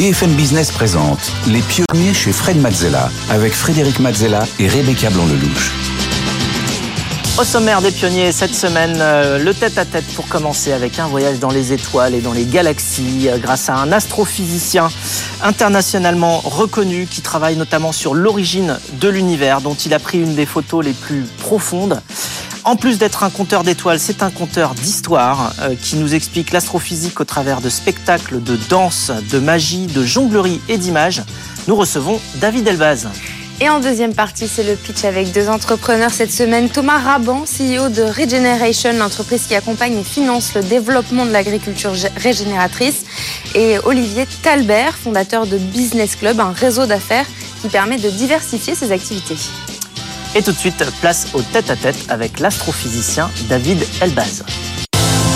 BFM Business présente Les pionniers chez Fred Mazzella avec Frédéric Mazzella et Rebecca Blanc-Lelouch. Au sommaire des pionniers cette semaine, euh, le tête-à-tête pour commencer avec un voyage dans les étoiles et dans les galaxies euh, grâce à un astrophysicien internationalement reconnu qui travaille notamment sur l'origine de l'univers dont il a pris une des photos les plus profondes. En plus d'être un compteur d'étoiles, c'est un compteur d'histoire euh, qui nous explique l'astrophysique au travers de spectacles de danse, de magie, de jonglerie et d'images. Nous recevons David Elbaz. Et en deuxième partie, c'est le pitch avec deux entrepreneurs cette semaine. Thomas Raban, CEO de Regeneration, l'entreprise qui accompagne et finance le développement de l'agriculture régénératrice. Et Olivier Talbert, fondateur de Business Club, un réseau d'affaires qui permet de diversifier ses activités. Et tout de suite, place au tête-à-tête avec l'astrophysicien David Elbaz.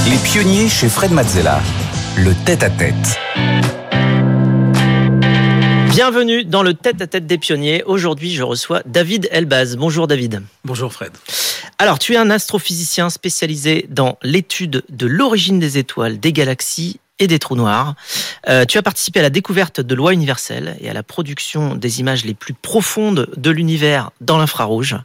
Les pionniers chez Fred Mazzella. Le tête-à-tête. Bienvenue dans le tête-à-tête des pionniers. Aujourd'hui, je reçois David Elbaz. Bonjour David. Bonjour Fred. Alors, tu es un astrophysicien spécialisé dans l'étude de l'origine des étoiles, des galaxies et des trous noirs. Euh, tu as participé à la découverte de lois universelles et à la production des images les plus profondes de l'univers dans l'infrarouge.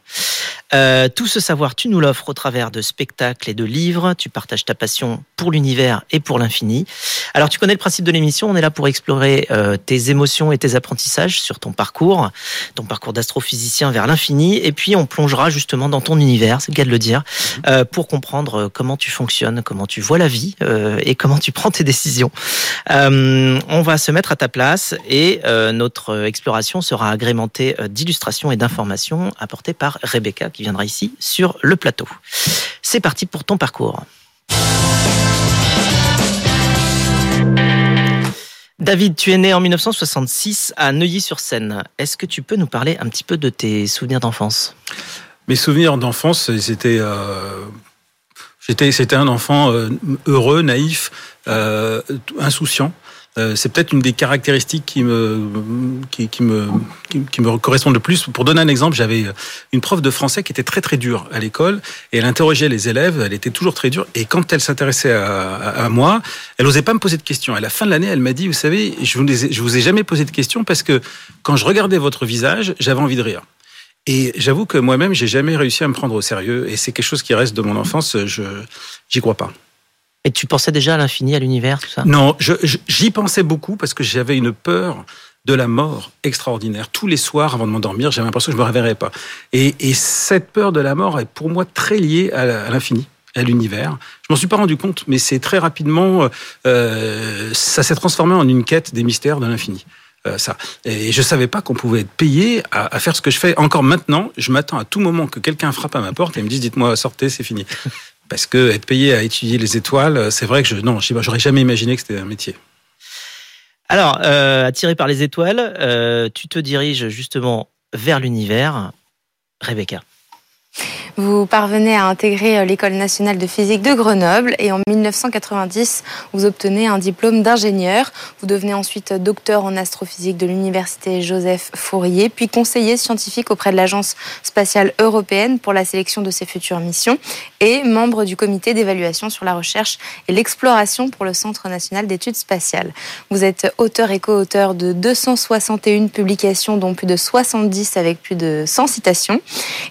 Euh, tout ce savoir, tu nous l'offres au travers de spectacles et de livres. Tu partages ta passion pour l'univers et pour l'infini. Alors, tu connais le principe de l'émission. On est là pour explorer euh, tes émotions et tes apprentissages sur ton parcours, ton parcours d'astrophysicien vers l'infini. Et puis, on plongera justement dans ton univers, c'est le cas de le dire, euh, pour comprendre comment tu fonctionnes, comment tu vois la vie et comment tu prends tes décisions. on va se mettre à ta place et notre exploration sera agrémentée d'illustrations et d'informations apportées par Rebecca qui viendra ici sur le plateau. C'est parti pour ton parcours. David, tu es né en 1966 à Neuilly-sur-Seine. Est-ce que tu peux nous parler un petit peu de tes souvenirs d'enfance? Mes souvenirs d'enfance, c'était euh, c'était un enfant euh, heureux, naïf, euh, insouciant. Euh, c'est peut-être une des caractéristiques qui me, qui, me, qui, me correspondent le plus. Pour donner un exemple, j'avais une prof de français qui était très très dure à l'école et elle interrogeait les élèves, elle était toujours très dure. Et quand elle s'intéressait à, moi, elle n'osait pas me poser de questions. À la fin de l'année, elle m'a dit, vous savez, je vous, je vous ai jamais posé de questions parce que quand je regardais votre visage, j'avais envie de rire. Et j'avoue que moi-même, j'ai jamais réussi à me prendre au sérieux. Et c'est quelque chose qui reste de mon enfance. Je j'y crois pas. Et tu pensais déjà à l'infini, à l'univers, tout ça? Non, j'y pensais beaucoup parce que j'avais une peur de la mort extraordinaire. Tous les soirs, avant de m'endormir, j'avais l'impression que je ne me réveillerais pas. Et, cette peur de la mort est pour moi très liée à l'infini à l'univers. Je m'en suis pas rendu compte, mais c'est très rapidement, euh, ça s'est transformé en une quête des mystères de l'infini. Euh, ça. Et je savais pas qu'on pouvait être payé à, à, faire ce que je fais. Encore maintenant, je m'attends à tout moment que quelqu'un frappe à ma porte et me dise dites-moi sortez, c'est fini. Parce que être payé à étudier les étoiles, c'est vrai que je, non, j'aurais jamais imaginé que c'était un métier. Alors, euh, attiré par les étoiles, euh, tu te diriges justement vers l'univers. Rebecca. Vous parvenez à intégrer euh, l'École nationale de physique de Grenoble et en 1990, vous obtenez un diplôme d'ingénieur. Vous devenez ensuite docteur en astrophysique de l'Université Joseph Fourier, puis conseiller scientifique auprès de l'Agence spatiale européenne pour la sélection de ses futures missions et membre du comité d'évaluation sur la recherche et l'exploration pour le Centre national d'études spatiales. Vous êtes auteur et co-auteur de 261 publications, dont plus de 70 avec plus de 100 citations.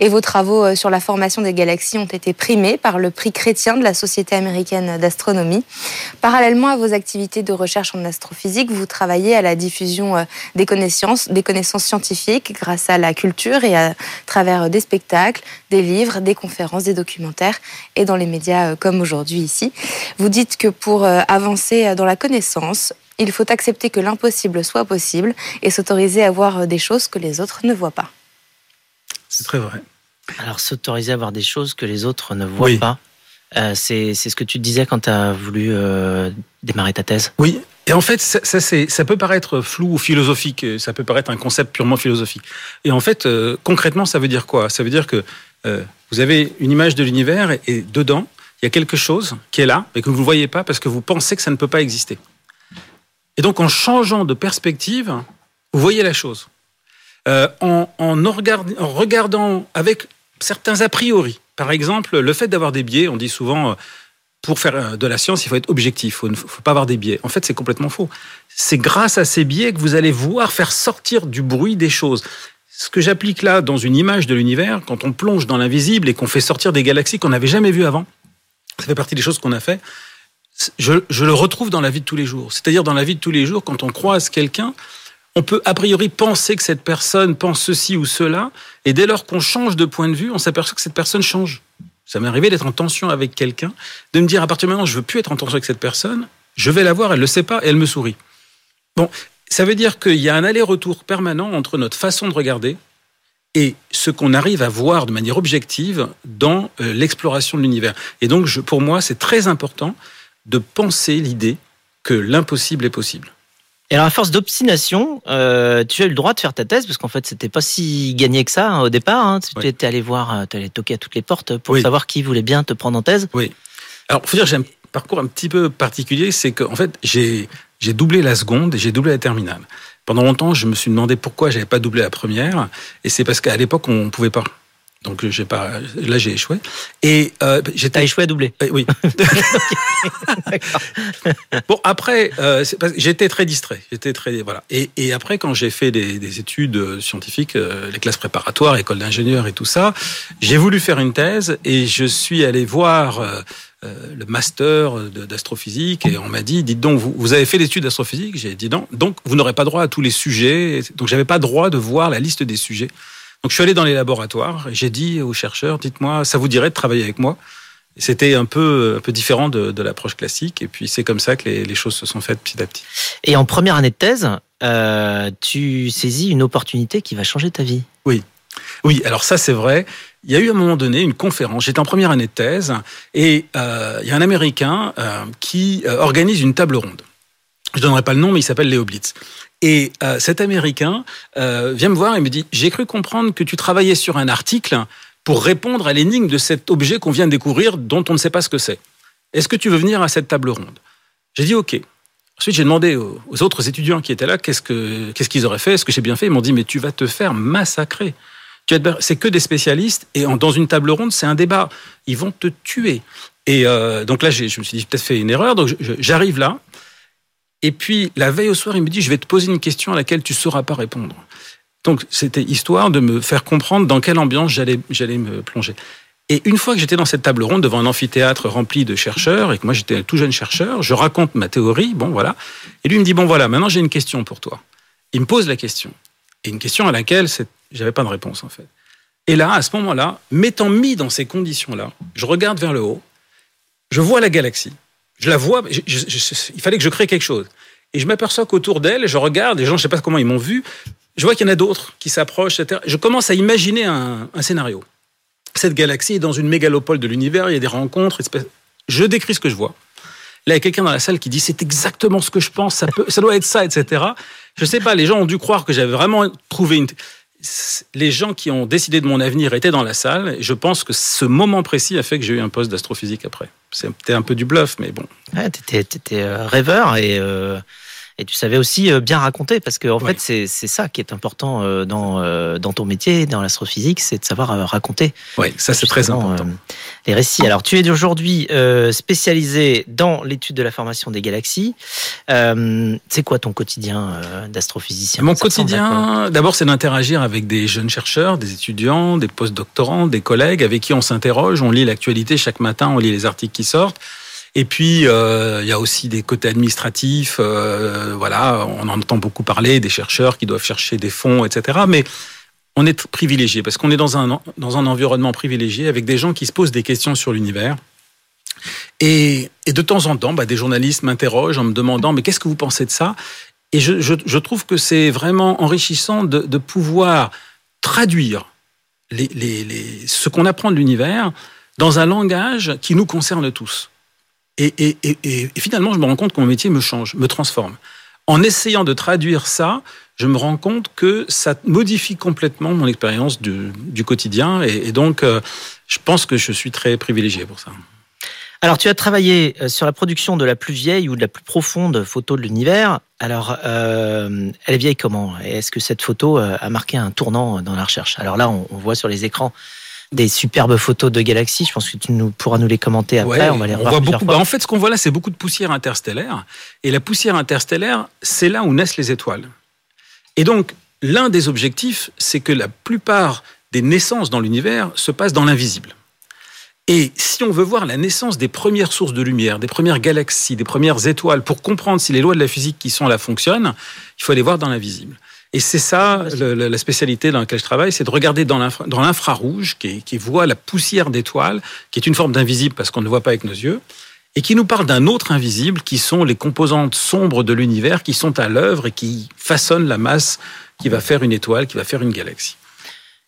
Et vos travaux euh, sur la formation des galaxies ont été primés par le prix chrétien de la Société américaine d'astronomie. Parallèlement à vos activités de recherche en astrophysique, vous travaillez à la diffusion euh, des connaissances, des connaissances scientifiques grâce à la culture et à travers des spectacles, des livres, des conférences, des documentaires et dans les médias euh, comme aujourd'hui ici. Vous dites que pour euh, avancer dans la connaissance, il faut accepter que l'impossible soit possible et s'autoriser à voir des choses que les autres ne voient pas. C'est très vrai. Alors, s'autoriser à voir des choses que les autres ne voient pas, euh, c'est ce que tu disais quand tu as voulu euh, démarrer ta thèse Oui, et en fait, ça, ça, ça, peut paraître flou ou philosophique, ça peut paraître un concept purement philosophique. Et en fait, euh, concrètement, ça veut dire quoi? Ça veut dire que vous avez une image de l'univers et, dedans, il y a quelque chose qui est là, mais que vous ne voyez pas parce que vous pensez que ça ne peut pas exister. Et donc, en changeant de perspective, vous voyez la chose. en, en, en regardant avec certains a priori. Par exemple, le fait d'avoir des biais, on dit souvent, pour faire de la science, il faut être objectif, il ne faut pas avoir des biais. En fait, c'est complètement faux. C'est grâce à ces biais que vous allez voir faire sortir du bruit des choses. Ce que j'applique là dans une image de l'univers, quand on plonge dans l'invisible et qu'on fait sortir des galaxies qu'on n'avait jamais vues avant, ça fait partie des choses qu'on a fait. Je, je, le retrouve dans la vie de tous les jours. C'est-à-dire dans la vie de tous les jours, quand on croise quelqu'un, on peut a priori penser que cette personne pense ceci ou cela, et dès lors qu'on change de point de vue, on s'aperçoit que cette personne change. Ça m'est arrivé d'être en tension avec quelqu'un, de me dire à partir de maintenant, je veux plus être en tension avec cette personne, je vais la voir, elle le sait pas, et elle me sourit. Bon, ça veut dire qu'il y a un aller-retour permanent entre notre façon de regarder et ce qu'on arrive à voir de manière objective dans euh, l'exploration de l'univers. Et donc, pour moi, c'est très important de penser l'idée que l'impossible est possible. Et alors, à force d'obstination, euh, tu as eu le droit de faire ta thèse, parce qu'en fait, c'était pas si gagné que ça hein, au départ. Hein. Tu étais allé voir, euh, tu allé toquer à toutes les portes pour savoir qui voulait bien te prendre en thèse. Oui. Alors, faut dire, j'ai un parcours un petit peu particulier, c'est qu'en fait, j'ai j'ai doublé la seconde et j'ai doublé la terminale. Pendant longtemps, je me suis demandé pourquoi j'avais pas doublé la première, et c'est parce qu'à l'époque, on pouvait pas. Donc j'ai pas, là j'ai échoué. Et euh, j'étais échoué à doubler. Euh, oui. bon après, euh, j'étais très distrait. J'étais très voilà. Et, et après quand j'ai fait des, des, études scientifiques, euh, les classes préparatoires, école d'ingénieur et tout ça, j'ai voulu faire une thèse et je suis allé voir. Euh, le master d'astrophysique et on m'a dit dites donc vous, vous avez fait l'étude d'astrophysique? J'ai dit non donc vous n'aurez pas droit à tous les sujets donc j'avais pas droit de voir la liste des sujets donc je suis allé dans les laboratoires et j'ai dit aux chercheurs, dites-moi, ça vous dirait de travailler avec moi? C'était un peu, un peu différent de, de l'approche classique et puis c'est comme ça que les, les, choses se sont faites petit à petit. Et en première année de thèse, euh, tu saisis une opportunité qui va changer ta vie. Oui. Oui, alors ça c'est vrai. Il y a eu à un moment donné une conférence. J'étais en première année de thèse et euh, il y a un Américain euh, qui organise une table ronde. Je donnerai pas le nom, mais il s'appelle Léo Blitz. Et euh, cet Américain euh, vient me voir et me dit J'ai cru comprendre que tu travaillais sur un article pour répondre à l'énigme de cet objet qu'on vient de découvrir dont on ne sait pas ce que c'est. Est-ce que tu veux venir à cette table ronde? J'ai dit OK. Ensuite, j'ai demandé aux, autres étudiants qui étaient là qu'est-ce qu'ils auraient fait, est-ce que j'ai bien fait? Ils m'ont dit Mais tu vas te faire massacrer. C'est que des spécialistes et dans une table ronde, c'est un débat. Ils vont te tuer. Et euh, donc là, je me suis dit, peut-être fait une erreur. Donc j'arrive là. Et puis, la veille au soir, il me dit, je vais te poser une question à laquelle tu ne sauras pas répondre. Donc, c'était histoire de me faire comprendre dans quelle ambiance j'allais, j'allais me plonger. Et une fois que j'étais dans cette table ronde devant un amphithéâtre rempli de chercheurs et que moi j'étais un tout jeune chercheur, je raconte ma théorie, bon voilà. Et lui me dit bon voilà, maintenant j'ai une question pour toi. Il me pose la question et une question à laquelle j'avais pas de réponse en fait. Et là, à ce moment-là, m'étant mis dans ces conditions-là, je regarde vers le haut, je vois la galaxie, je la vois, il fallait que je crée quelque chose. Et je m'aperçois qu'autour d'elle, je regarde, les gens, je ne sais pas comment ils m'ont vu, je vois qu'il y en a d'autres qui s'approchent, etc. Je commence à imaginer un, scénario. Cette galaxie est dans une mégalopole de l'univers, il y a des rencontres, je décris ce que je vois. Là, il y a quelqu'un dans la salle qui dit c'est exactement ce que je pense, ça, peut, ça doit être ça, etc. Je ne sais pas, les gens ont dû croire que j'avais vraiment trouvé une les gens qui ont décidé de mon avenir étaient dans la salle. Et je pense que ce moment précis a fait que j'ai eu un poste d'astrophysique après. C'était un peu du bluff, mais bon. Ouais, t'étais, étais euh, rêveur et euh, et tu savais aussi euh, bien raconter parce qu'en en fait c'est c'est ça qui est important euh, dans euh, dans ton métier dans l'astrophysique c'est de savoir raconter. Oui ça c'est très important. les récits. Alors tu es aujourd'hui spécialisé dans l'étude de la formation des galaxies. C'est quoi ton quotidien d'astrophysicien? Mon quotidien d'abord c'est d'interagir avec des jeunes chercheurs des étudiants des postdoctorants des collègues avec qui on s'interroge on lit l'actualité chaque matin on lit les articles qui sortent et puis, euh, il y a aussi des côtés administratifs. Euh, voilà, on en entend beaucoup parler, des chercheurs qui doivent chercher des fonds, etc. Mais on est privilégié parce qu'on est dans un, dans un environnement privilégié avec des gens qui se posent des questions sur l'univers. Et, de temps en temps, bah, des journalistes m'interrogent en me demandant mais qu'est-ce que vous pensez de ça? Et je, trouve que c'est vraiment enrichissant de, pouvoir traduire ce qu'on apprend de l'univers dans un langage qui nous concerne tous. Et, finalement, je me rends compte que mon métier me change, me transforme. En essayant de traduire ça, je me rends compte que ça modifie complètement mon expérience du, quotidien. Et, donc, euh, je pense que je suis très privilégié pour ça. Alors, tu as travaillé euh, sur la production de la plus vieille ou de la plus profonde photo de l'univers. Alors, euh, elle est vieille comment? Est-ce que cette photo a marqué un tournant dans la recherche? Alors là, on voit sur les écrans des superbes photos de galaxies. Je pense que tu nous, pourras nous les commenter après. on va les on voit beaucoup. Bah, en fait, ce qu'on voit là, c'est beaucoup de poussière interstellaire. Et la poussière interstellaire, c'est là où naissent les étoiles. Et donc, l'un des objectifs, c'est que la plupart des naissances dans l'univers se passent dans l'invisible. Et si on veut voir la naissance des premières sources de lumière, des premières galaxies, des premières étoiles, pour comprendre si les lois de la physique qui sont là fonctionnent, il faut aller voir dans l'invisible. Et c'est ça la spécialité dans laquelle je travaille, c'est de regarder dans l'infrarouge, qui, qui voit la poussière d'étoiles, qui est une forme d'invisible parce qu'on ne voit pas avec nos yeux, et qui nous parle d'un autre invisible, qui sont les composantes sombres de l'univers, qui sont à l'œuvre et qui façonnent la masse qui va faire une étoile, qui va faire une galaxie.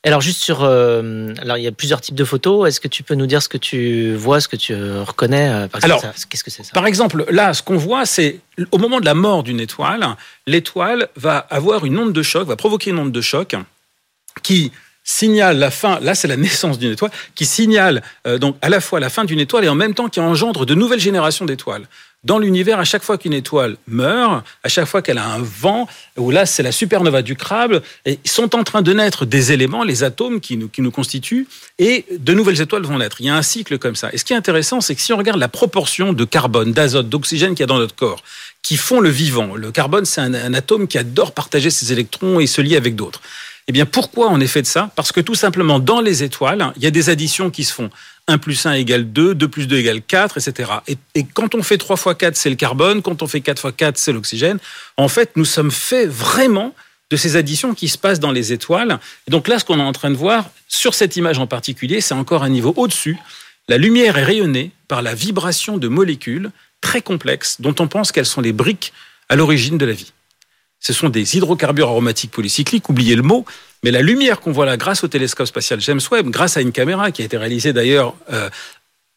Alors juste sur, euh, alors il y a plusieurs types de photos. Est-ce que tu peux nous dire ce que tu vois, ce que tu reconnais euh, Alors, qu'est-ce que c'est ça? Par exemple, là, ce qu'on voit, c'est au moment de la mort d'une étoile, l'étoile va avoir une onde de choc, va provoquer une onde de choc qui signale la fin, là c'est la naissance d'une étoile, qui signale euh, donc à la fois la fin d'une étoile et en même temps qui engendre de nouvelles générations d'étoiles. Dans l'univers, à chaque fois qu'une étoile meurt, à chaque fois qu'elle a un vent, ou là c'est la supernova du crabe, et sont en train de naître des éléments, les atomes qui nous, qui nous constituent, et de nouvelles étoiles vont naître. Il y a un cycle comme ça. Et ce qui est intéressant, c'est que si on regarde la proportion de carbone, d'azote, d'oxygène qu'il y a dans notre corps, qui font le vivant, le carbone c'est un, un atome qui adore partager ses électrons et se lier avec d'autres. Eh bien, pourquoi on est fait de ça? Parce que tout simplement, dans les étoiles, il y a des additions qui se font. 1 plus 1 égale 2, 2 plus 2 égale 4, etc. Et, quand on fait 3 fois 4, c'est le carbone, quand on fait 4 fois 4, c'est l'oxygène. En fait, nous sommes faits vraiment de ces additions qui se passent dans les étoiles. Et donc là, ce qu'on est en train de voir, sur cette image en particulier, c'est encore un niveau au-dessus. La lumière est rayonnée par la vibration de molécules très complexes dont on pense qu'elles sont les briques à l'origine de la vie ce sont des hydrocarbures aromatiques polycycliques, oubliez le mot, mais la lumière qu'on voit là grâce au télescope spatial James Webb, grâce à une caméra qui a été réalisée d'ailleurs euh,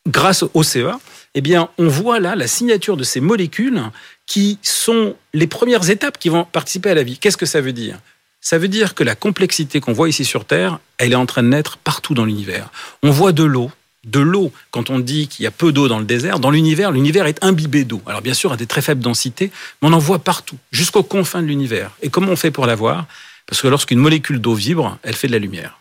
grâce au CEA, eh bien, on voit là la signature de ces molécules qui sont les premières étapes qui vont participer à la vie. Qu'est-ce que ça veut dire? Ça veut dire que la complexité qu'on voit ici sur Terre, elle est en train de naître partout dans l'univers. On voit de l'eau, de l'eau, quand on dit qu'il y a peu d'eau dans le désert, dans l'univers, l'univers est imbibé d'eau. Alors bien sûr, à des très faibles densités, mais on en voit partout, jusqu'aux confins de l'univers. Et comment on fait pour la voir Parce que lorsqu'une molécule d'eau vibre, elle fait de la lumière.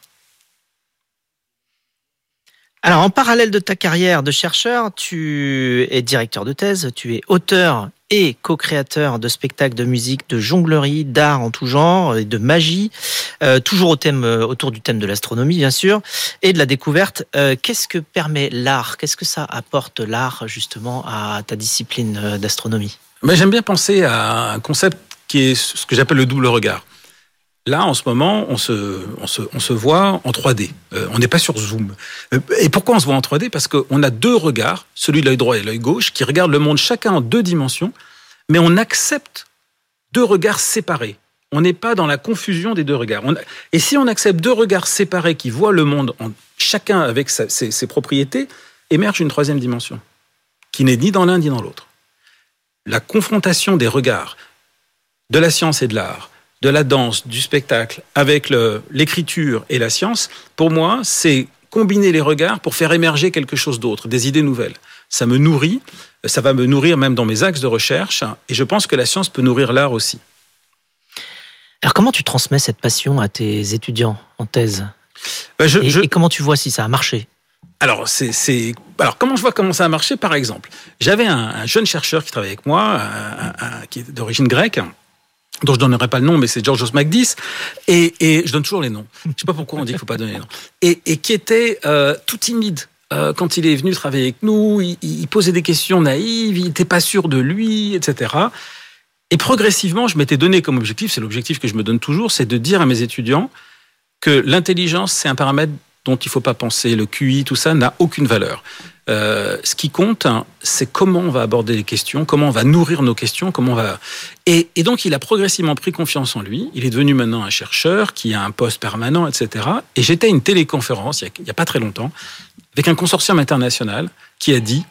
Alors, en parallèle de ta carrière de chercheur, tu es directeur de thèse, tu es auteur et co-créateur de spectacles de musique, de jonglerie, d'art en tout genre et de magie, euh, toujours au thème, euh, autour du thème de l'astronomie bien sûr et de la découverte. Euh, qu'est-ce que permet l'art? Qu'est-ce que ça apporte l'art justement à ta discipline d'astronomie? Mais j'aime bien penser à un concept qui est ce que j'appelle le double regard. Là, en ce moment, on se, voit en 3D. on n'est pas sur Zoom. et pourquoi on se voit en 3D Parce qu'on a deux regards, celui de l'œil droit et l'œil gauche, qui regardent le monde chacun en deux dimensions, mais on accepte deux regards séparés. On n'est pas dans la confusion des deux regards. Et si on accepte deux regards séparés qui voient le monde, chacun avec ses, propriétés, émerge une troisième dimension, qui n'est ni dans l'un ni dans l'autre. La confrontation des regards de la science et de l'art, de la danse, du spectacle, avec l'écriture et la science, pour moi, c'est combiner les regards pour faire émerger quelque chose d'autre, des idées nouvelles. Ça me nourrit, ça va me nourrir même dans mes axes de recherche, et je pense que la science peut nourrir l'art aussi. Alors comment tu transmets cette passion à tes étudiants en thèse? Ben, et, comment tu vois si ça a marché? Alors, c'est, alors, comment je vois comment ça a marché? Par exemple, j'avais un, jeune chercheur qui travaillait avec moi, qui est d'origine grecque, dont je donnerai pas le nom, mais c'est Georgios Magdis, et, et, je donne toujours les noms. Je sais pas pourquoi on dit qu'il faut pas donner les noms. Et, et qui était euh, tout timide euh, quand il est venu travailler avec nous. Il posait des questions naïves, il n'était pas sûr de lui, etc. Et progressivement, je m'étais donné comme objectif, c'est l'objectif que je me donne toujours, c'est de dire à mes étudiants que l'intelligence, c'est un paramètre dont il ne faut pas penser. Le QI, tout ça n'a aucune valeur. Euh, ce qui compte, hein, c'est comment on va aborder les questions, comment on va nourrir nos questions, comment on va. Et, donc, il a progressivement pris confiance en lui. Il est devenu maintenant un chercheur qui a un poste permanent, etc. Et j'étais à une téléconférence il n'y a, pas très longtemps avec un consortium international qui a dit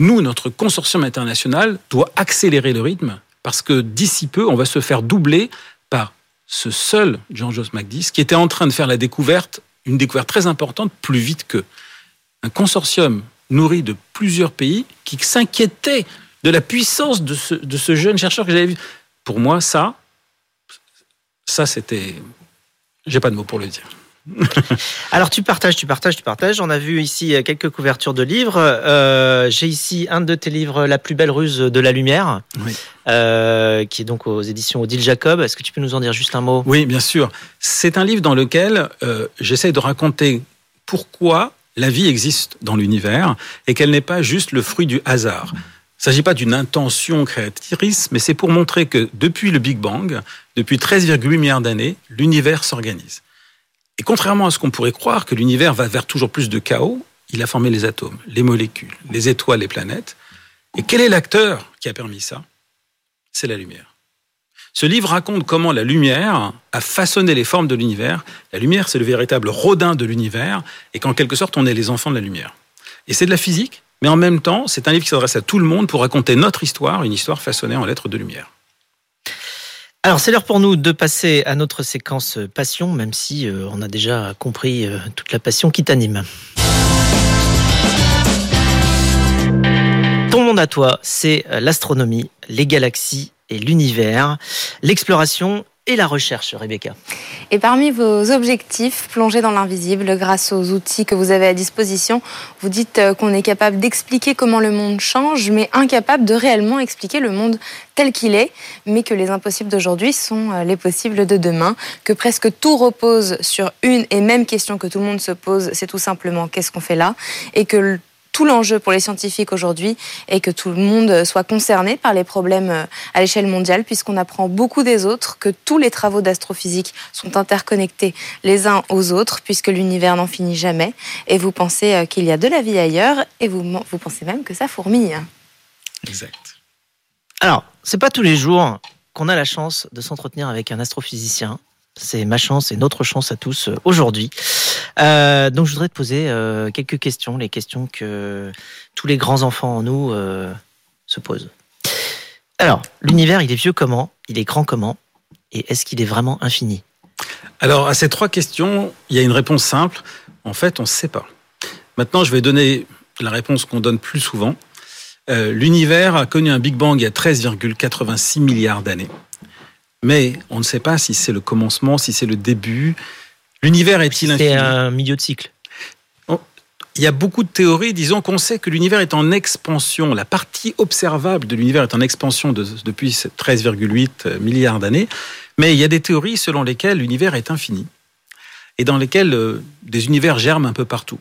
nous, notre consortium international doit accélérer le rythme parce que d'ici peu, on va se faire doubler par ce seul Jean-Jos Magdis qui était en train de faire la découverte, une découverte très importante, plus vite que un consortium nourri de plusieurs pays qui s'inquiétait de la puissance de ce, de ce jeune chercheur que j'avais vu. Pour moi, ça, ça c'était, j'ai pas de mots pour le dire. Alors tu partages, tu partages, tu partages. On a vu ici quelques couvertures de livres. Euh, J'ai ici un de tes livres, La plus belle ruse de la lumière, Oui. euh, qui est donc aux éditions Odile Jacob. Est-ce que tu peux nous en dire juste un mot? Oui, bien sûr. C'est un livre dans lequel euh, j'essaie de raconter pourquoi la vie existe dans l'univers et qu'elle n'est pas juste le fruit du hasard. Il ne s'agit pas d'une intention créatrice, mais c'est pour montrer que depuis le Big Bang, depuis 13,8 milliards d'années, l'univers s'organise. Et contrairement à ce qu'on pourrait croire, que l'univers va vers toujours plus de chaos, il a formé les atomes, les molécules, les étoiles, les planètes. Et quel est l'acteur qui a permis ça? C'est la lumière. Ce livre raconte comment la lumière a façonné les formes de l'univers. La lumière, c'est le véritable rodin de l'univers, et qu'en quelque sorte, on est les enfants de la lumière. Et c'est de la physique, mais en même temps, c'est un livre qui s'adresse à tout le monde pour raconter notre histoire, une histoire façonnée en lettres de lumière. Alors c'est l'heure pour nous de passer à notre séquence passion, même si euh, on a déjà compris euh, toute la passion qui t'anime. Ton monde à toi, c'est euh, l'astronomie, les galaxies et l'univers, l'exploration et la recherche, Rebecca. Et parmi vos objectifs, plonger dans l'invisible grâce aux outils que vous avez à disposition, vous dites euh, qu'on est capable d'expliquer comment le monde change, mais incapable de réellement expliquer le monde tel qu'il est, mais que les impossibles d'aujourd'hui sont euh, les possibles de demain, que presque tout repose sur une et même question que tout le monde se pose, c'est tout simplement qu'est-ce qu'on fait là, et que tout l'enjeu pour les scientifiques aujourd'hui est que tout le monde soit concerné par les problèmes euh, à l'échelle mondiale, puisqu'on apprend beaucoup des autres, que tous les travaux d'astrophysique sont interconnectés les uns aux autres, puisque l'univers n'en finit jamais. Et vous pensez euh, qu'il y a de la vie ailleurs, et vous, vous pensez même que ça fourmille. Exact. Alors, c'est pas tous les jours qu'on a la chance de s'entretenir avec un astrophysicien. C'est ma chance et notre chance à tous euh, aujourd'hui. Euh, donc, je voudrais te poser euh, quelques questions, les questions que tous les grands enfants en nous euh, se posent. Alors, l'univers, il est vieux comment? Il est grand comment? Et est-ce qu'il est vraiment infini? Alors, à ces trois questions, il y a une réponse simple. En fait, on ne sait pas. Maintenant, je vais donner la réponse qu'on donne plus souvent. L'univers a connu un Big Bang il y a 13,86 milliards d'années. Mais on ne sait pas si c'est le commencement, si c'est le début. L'univers est-il infini C'est un milieu de cycle. Il y a beaucoup de théories, disons qu'on sait que l'univers est en expansion. La partie observable de l'univers est en expansion de- depuis 13,8 milliards d'années. Mais il y a des théories selon lesquelles l'univers est infini et dans lesquelles euh, des univers germent un peu partout.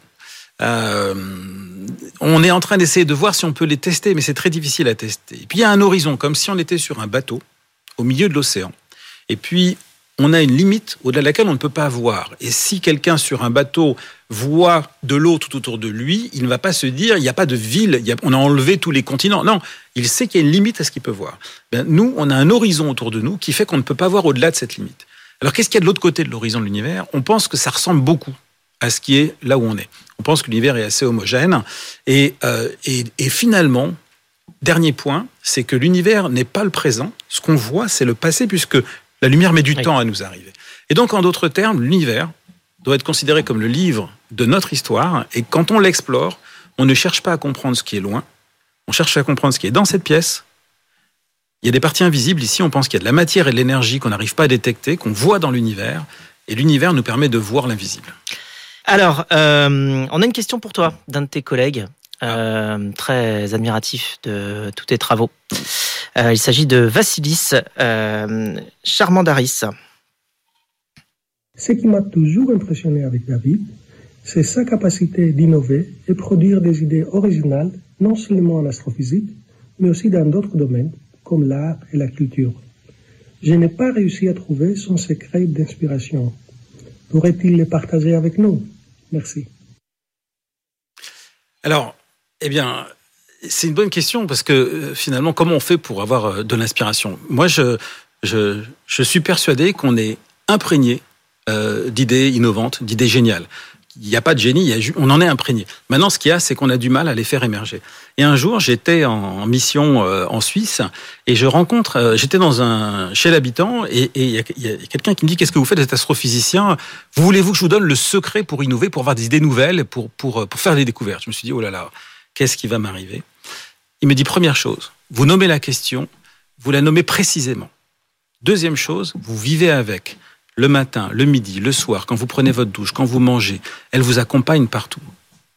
Euh, on est en train d'essayer de voir si on peut les tester, mais c'est très difficile à tester. Et puis il y a un horizon, comme si on était sur un bateau au milieu de l'océan. Et puis on a une limite au-delà de laquelle on ne peut pas voir. Et si quelqu'un sur un bateau voit de l'eau tout autour de lui, il ne va pas se dire il n'y a pas de ville, il y a- on a enlevé tous les continents. Non, il sait qu'il y a une limite à ce qu'il peut voir. Ben, nous, on a un horizon autour de nous qui fait qu'on ne peut pas voir au-delà de cette limite. Alors qu'est-ce qu'il y a de l'autre côté de l'horizon de l'univers? On pense que ça ressemble beaucoup à ce qui est là où on est. On pense que l'univers est assez homogène. Et, euh, finalement, dernier point, c'est que l'univers n'est pas le présent. Ce qu'on voit, c'est le passé, puisque la lumière met du Oui. temps à nous arriver. Et donc, en d'autres termes, l'univers doit être considéré comme le livre de notre histoire. Et quand on l'explore, on ne cherche pas à comprendre ce qui est loin, on cherche à comprendre ce qui est dans cette pièce. Il y a des parties invisibles ici, on pense qu'il y a de la matière et de l'énergie qu'on n'arrive pas à détecter, qu'on voit dans l'univers. Et l'univers nous permet de voir l'invisible. Alors, euh, on a une question pour toi d'un de tes collègues, euh, très admiratif de tous tes travaux. Euh, il s'agit de Vassilis euh, Charmandaris. Ce qui m'a toujours impressionné avec David, c'est sa capacité d'innover et produire des idées originales, non seulement en astrophysique, mais aussi dans d'autres domaines, comme l'art et la culture. Je n'ai pas réussi à trouver son secret d'inspiration. Pourrait-il le partager avec nous? Merci. Alors, eh bien, c'est une bonne question parce que euh, finalement, comment on fait pour avoir euh, de l'inspiration? Moi, je, je, je suis persuadé qu'on est imprégné euh, d'idées innovantes, d'idées géniales. Il n'y a pas de génie, on en est imprégné. Maintenant, ce qu'il y a, c'est qu'on a du mal à les faire émerger. Et un jour, j'étais en, mission euh, en Suisse et je rencontre, j'étais dans un chez l'habitant et il y a, quelqu'un qui me dit qu'est-ce que vous faites, vous astrophysicien? Vous voulez-vous que je vous donne le secret pour innover, pour avoir des idées nouvelles, pour pour pour faire des découvertes? Je me suis dit oh là là, qu'est-ce qui va m'arriver Il me dit première chose, vous nommez la question, vous la nommez précisément. Deuxième chose, vous vivez avec. le matin, le midi, le soir, quand vous prenez votre douche, quand vous mangez, elle vous accompagne partout.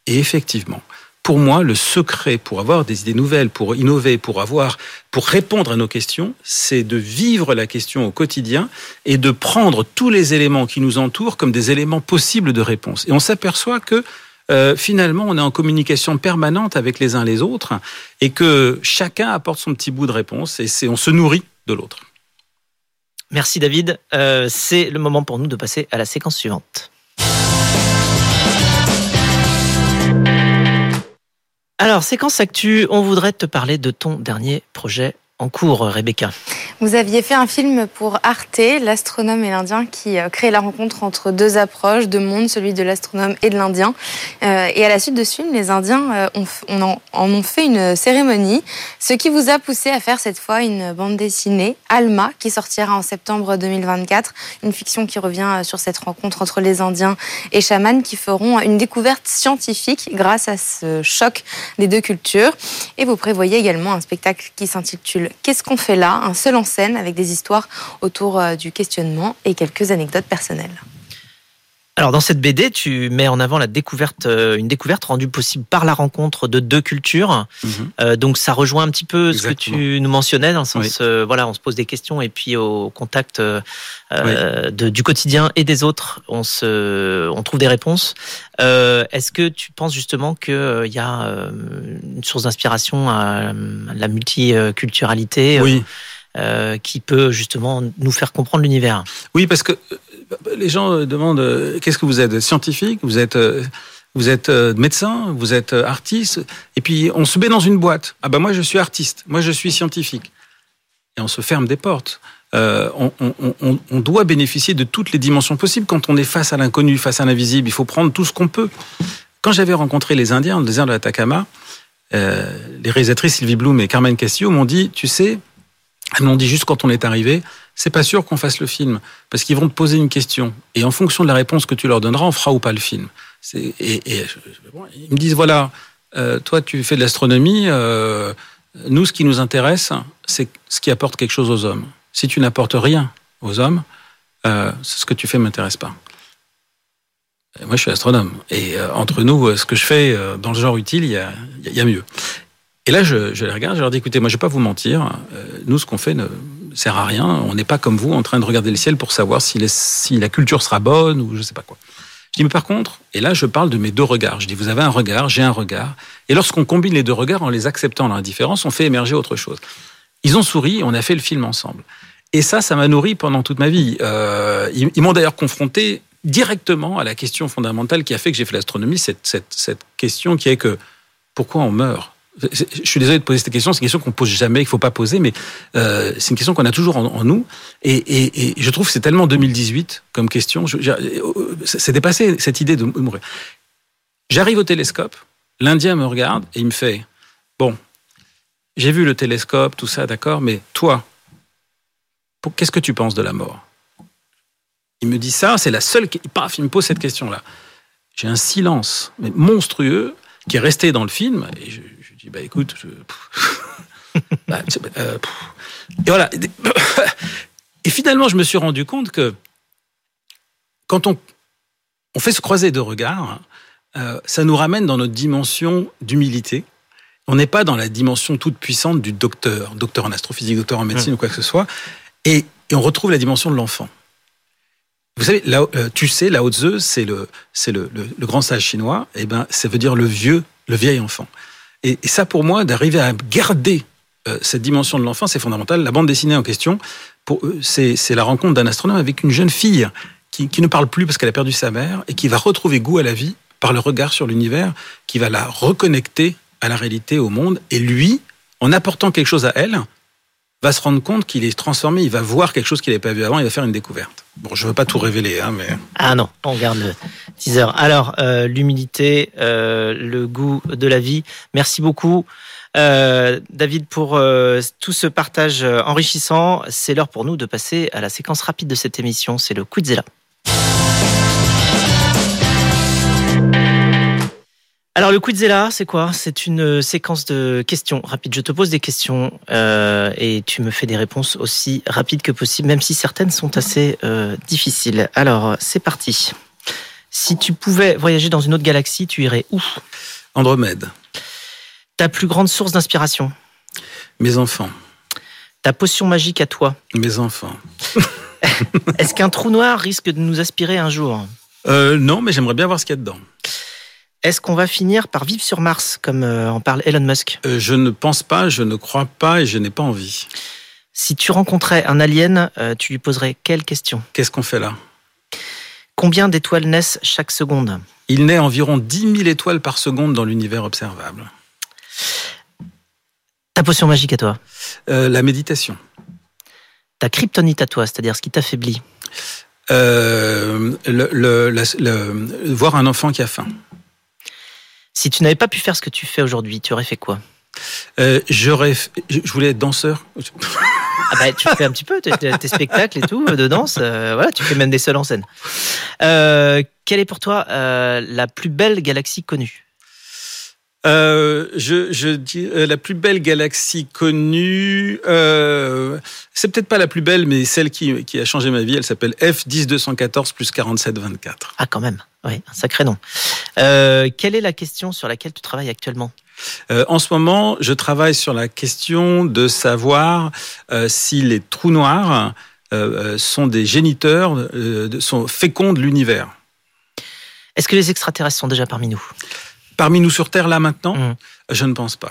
Et effectivement, pour moi, le secret pour avoir des idées nouvelles, pour innover, pour avoir, pour répondre à nos questions, c'est de vivre la question au quotidien et de prendre tous les éléments qui nous entourent comme des éléments possibles de réponse. Et on s'aperçoit que euh, finalement, on est en communication permanente avec les uns les autres et que chacun apporte son petit bout de réponse et on se nourrit de l'autre. Merci David. Euh, c'est le moment pour nous de passer à la séquence suivante. Alors, séquence actu, on voudrait te parler de ton dernier projet en cours, Rebecca. Vous aviez fait un film pour Arte, l'astronome et l'Indien, qui euh, crée la rencontre entre deux approches, deux mondes, celui de l'astronome et de l'Indien. Euh, et à la suite de ce film, les Indiens euh, en, ont fait une cérémonie, ce qui vous a poussé à faire cette fois une bande dessinée, Alma, qui sortira en septembre 2024. Une fiction qui revient sur cette rencontre entre les Indiens et chamans qui feront une découverte scientifique grâce à ce choc des deux cultures. Et vous prévoyez également un spectacle qui s'intitule Qu'est-ce qu'on fait là? Un seul scène avec des histoires autour euh, du questionnement et quelques anecdotes personnelles. Alors dans cette BD, tu mets en avant la découverte, euh, une découverte rendue possible par la rencontre de deux cultures. Mhm. Euh, donc ça rejoint un petit peu ce que tu nous mentionnais dans le sens, voilà, on se pose des questions et puis au contact de, du quotidien et des autres, on se, on trouve des réponses. Est-ce que tu penses justement qu'il y a une source d'inspiration à la multiculturalité Oui. Euh, qui peut justement nous faire comprendre l'univers. Oui, parce que euh, les gens euh, demandent qu'est-ce que vous êtes Scientifique? Vous êtes vous êtes médecin, vous êtes artiste, et puis on se met dans une boîte. Ah ben moi je suis artiste, moi je suis scientifique, et on se ferme des portes. on, doit bénéficier de toutes les dimensions possibles quand on est face à l'inconnu, face à l'invisible. Il faut prendre tout ce qu'on peut. Quand j'avais rencontré les Indiens dans le désert de l'Atacama, euh, les réalisatrices Sylvie Bloom et Carmen Castillo m'ont dit, tu sais, elles m'ont dit juste quand on est arrivé, c'est pas sûr qu'on fasse le film parce qu'ils vont te poser une question et en fonction de la réponse que tu leur donneras, on fera ou pas le film. Et, et, ils me disent voilà, euh, toi tu fais de l'astronomie, euh, nous ce qui nous intéresse, c'est ce qui apporte quelque chose aux hommes. Si tu n'apportes rien aux hommes, euh, ce que tu fais m'intéresse pas. moi je suis astronome et euh, entre nous, ce que je fais euh, dans le genre utile, il y a, y a mieux. Et là, je, les regarde, je leur dis, écoutez, moi, je vais pas vous mentir. Euh, nous, ce qu'on fait ne sert à rien. On n'est pas comme vous en train de regarder le ciel pour savoir si, la culture sera bonne ou je sais pas quoi. Je dis, mais par contre, et là, je parle de mes deux regards. Je dis, vous avez un regard, j'ai un regard. Et lorsqu'on combine les deux regards en les acceptant leur différence, on fait émerger autre chose. Ils ont souri, on a fait le film ensemble. Et ça, ça m'a nourri pendant toute ma vie. Euh, ils, m'ont d'ailleurs confronté directement à la question fondamentale qui a fait que j'ai fait l'astronomie, cette question qui est que pourquoi on meurt? Je suis désolé de poser cette question, c'est une question qu'on pose jamais, qu'il faut pas poser, mais euh, c'est une question qu'on a toujours en, nous. Et, je trouve que c'est tellement 2018 comme question. C'est dépassé cette idée de mourir. J'arrive au télescope, l'Indien me regarde et il me fait Bon, j'ai vu le télescope, tout ça, d'accord, mais toi, qu'est-ce que tu penses de la mort? Il me dit ça, c'est la seule. Paf, il me pose cette question-là. J'ai un silence monstrueux qui est resté dans le film. Dis, bah écoute, bah, euh, et voilà. Et finalement, je me suis rendu compte que quand on, on fait se croiser deux regards, euh, ça nous ramène dans notre dimension d'humilité. On n'est pas dans la dimension toute puissante du docteur, docteur en astrophysique, docteur en médecine mmh. ou quoi que ce soit. Et, et on retrouve la dimension de l'enfant. Vous savez, là, euh, tu sais, Lao Tzu, c'est le, c'est le, le, le, grand sage chinois. Et ben, ça veut dire le vieux, le vieil enfant. Et, ça, pour moi, d'arriver à garder euh, cette dimension de l'enfant, c'est fondamental. La bande dessinée en question, c'est, c'est la rencontre d'un astronome avec une jeune fille qui, qui ne parle plus parce qu'elle a perdu sa mère et qui va retrouver goût à la vie par le regard sur l'univers, qui va la reconnecter à la réalité, au monde. Et lui, en apportant quelque chose à elle, va se rendre compte qu'il est transformé, il va voir quelque chose qu'il n'avait pas vu avant, il va faire une découverte. Bon, je veux pas tout révéler, hein, mais... Ah non, on garde le teaser. Alors, euh, l'humilité, euh, le goût de la vie. Merci beaucoup, euh, David, pour tout ce partage enrichissant. C'est l'heure pour nous de passer à la séquence rapide de cette émission, c'est le Quizella. Alors le Quizella, c'est quoi? C'est une séquence de questions rapides. Je te pose des questions euh, et tu me fais des réponses aussi rapides que possible, même si certaines sont assez euh, difficiles. Alors c'est parti. Si tu pouvais voyager dans une autre galaxie, tu irais où? Andromède. Ta plus grande source d'inspiration? Mes enfants. Ta potion magique à toi? Mes enfants. Est-ce qu'un trou noir risque de nous aspirer un jour? Euh, Non, mais j'aimerais bien voir ce qu'il y a dedans. Est-ce qu'on va finir par vivre sur Mars, comme euh, en parle Elon Musk? Euh, Je ne pense pas, je ne crois pas et je n'ai pas envie. Si tu rencontrais un alien, euh, tu lui poserais quelle question? Qu'est-ce qu'on fait là? Combien d'étoiles naissent chaque seconde? Il naît environ 10 000 étoiles par seconde dans l'univers observable. Ta potion magique à toi? Euh, la méditation. Ta kryptonite à toi, c'est-à-dire ce qui t'affaiblit? Euh, le, le- la- le- voir un enfant qui a faim. Si tu n'avais pas pu faire ce que tu fais aujourd'hui, tu aurais fait quoi Euh, j'aurais, f- je voulais être danseur. Ah bah, tu fais un petit peu tes, tes spectacles et tout de danse. euh, voilà, tu fais même des seuls en scène. Euh, quelle est pour toi euh, la plus belle galaxie connue? Euh, je, je dis euh, la plus belle galaxie connue. Euh, c'est peut-être pas la plus belle, mais celle qui, qui a changé ma vie. Elle s'appelle F10214 plus 4724. Ah, quand même. Oui, un sacré nom. Quelle est la question sur laquelle tu travailles actuellement? En ce moment, je travaille sur la question de savoir si les trous noirs sont des géniteurs, sont féconds de l'univers. Est-ce que les extraterrestres sont déjà parmi nous? Parmi nous sur Terre, là maintenant, Mhm. je ne pense pas.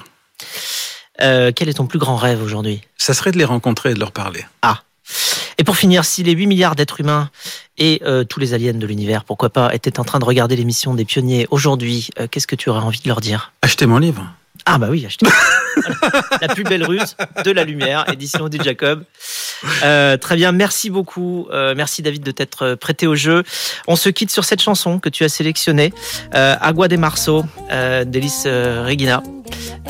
Euh, Quel est ton plus grand rêve aujourd'hui? Ça serait de les rencontrer et de leur parler. Et pour finir, si les 8 milliards d'êtres humains et euh, tous les aliens de l'univers, pourquoi pas, étaient en train de regarder l'émission des pionniers aujourd'hui, euh, qu'est-ce que tu aurais envie de leur dire? Achetez mon livre. Ah bah oui, achetez. La plus belle ruse de la lumière, édition du Jacob. Euh, très bien, merci beaucoup. Euh, merci David de t'être euh, prêté au jeu. On se quitte sur cette chanson que tu as sélectionnée, Agua de Marceau, d'Elis Regina.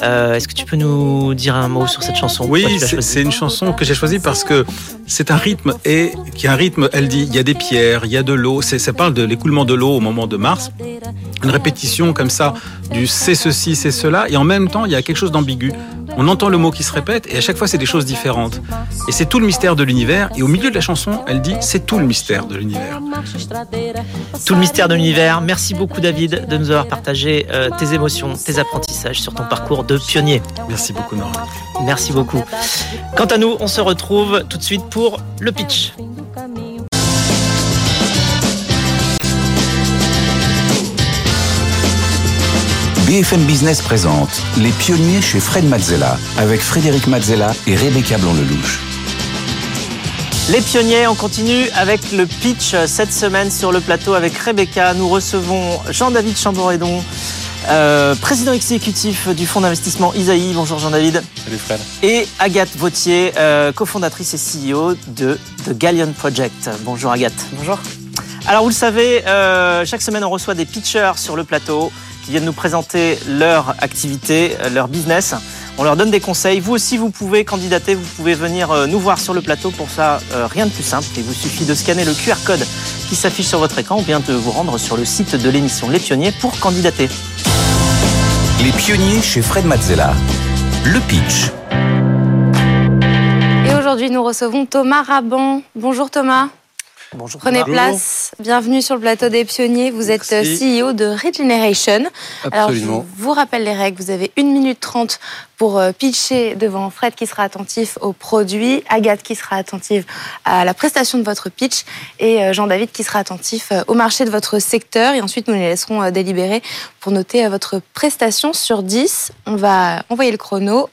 Euh, Est-ce que tu peux nous dire un mot sur cette chanson Oui, c'est une chanson que j'ai choisie parce que c'est un rythme et qui est un rythme. Elle dit il y a des pierres, il y a de l'eau. Ça parle de l'écoulement de l'eau au moment de Mars. Une répétition comme ça du c'est ceci, c'est cela, et en même temps il y a quelque chose d'ambigu. On entend le mot qui se répète et à chaque fois c'est des choses différentes. Et c'est tout le mystère de l'univers. Et au milieu de la chanson, elle dit c'est tout le mystère de l'univers. Tout le mystère de l'univers. Merci beaucoup David de nous avoir partagé euh, tes émotions, tes apprentissages sur ton parcours de pionnier. Merci beaucoup Nora. Merci beaucoup. Quant à nous, on se retrouve tout de suite pour le pitch. BFM Business présente Les pionniers chez Fred Mazzella avec Frédéric Mazzella et Rebecca Blanc-Lelouch. Les pionniers, on continue avec le pitch cette semaine sur le plateau avec Rebecca. Nous recevons Jean-David Chamboredon, euh, président exécutif du fonds d'investissement Isaïe. Bonjour Jean-David. Salut Fred. Et Agathe Vautier, euh, cofondatrice et CEO de The Galleon Project. Bonjour Agathe. Bonjour. Alors vous le savez, euh, chaque semaine on reçoit des pitchers sur le plateau qui viennent nous présenter leur activité, euh, leur business. On leur donne des conseils. Vous aussi, vous pouvez candidater, vous pouvez venir euh, nous voir sur le plateau. Pour ça, euh, rien de plus simple. Il vous suffit de scanner le QR code qui s'affiche sur votre écran ou bien de vous rendre sur le site de l'émission Les Pionniers pour candidater. Les pionniers chez Fred Mazzella. Le pitch. Et aujourd'hui, nous recevons Thomas Raban. Bonjour Thomas. Bonjour. Prenez place. Bienvenue sur le plateau des pionniers. Vous êtes euh, Merci. CEO de Regeneration. Alors, Absolument. je vous rappelle les règles. Vous avez 1 minute 30 pour euh, pitcher devant Fred qui sera attentif au produit, Agathe qui sera attentive à la prestation de votre pitch et euh, Jean-David qui sera attentif au marché de votre secteur. Et ensuite, nous les laisserons délibérer pour noter votre prestation sur 10. On va envoyer le chrono.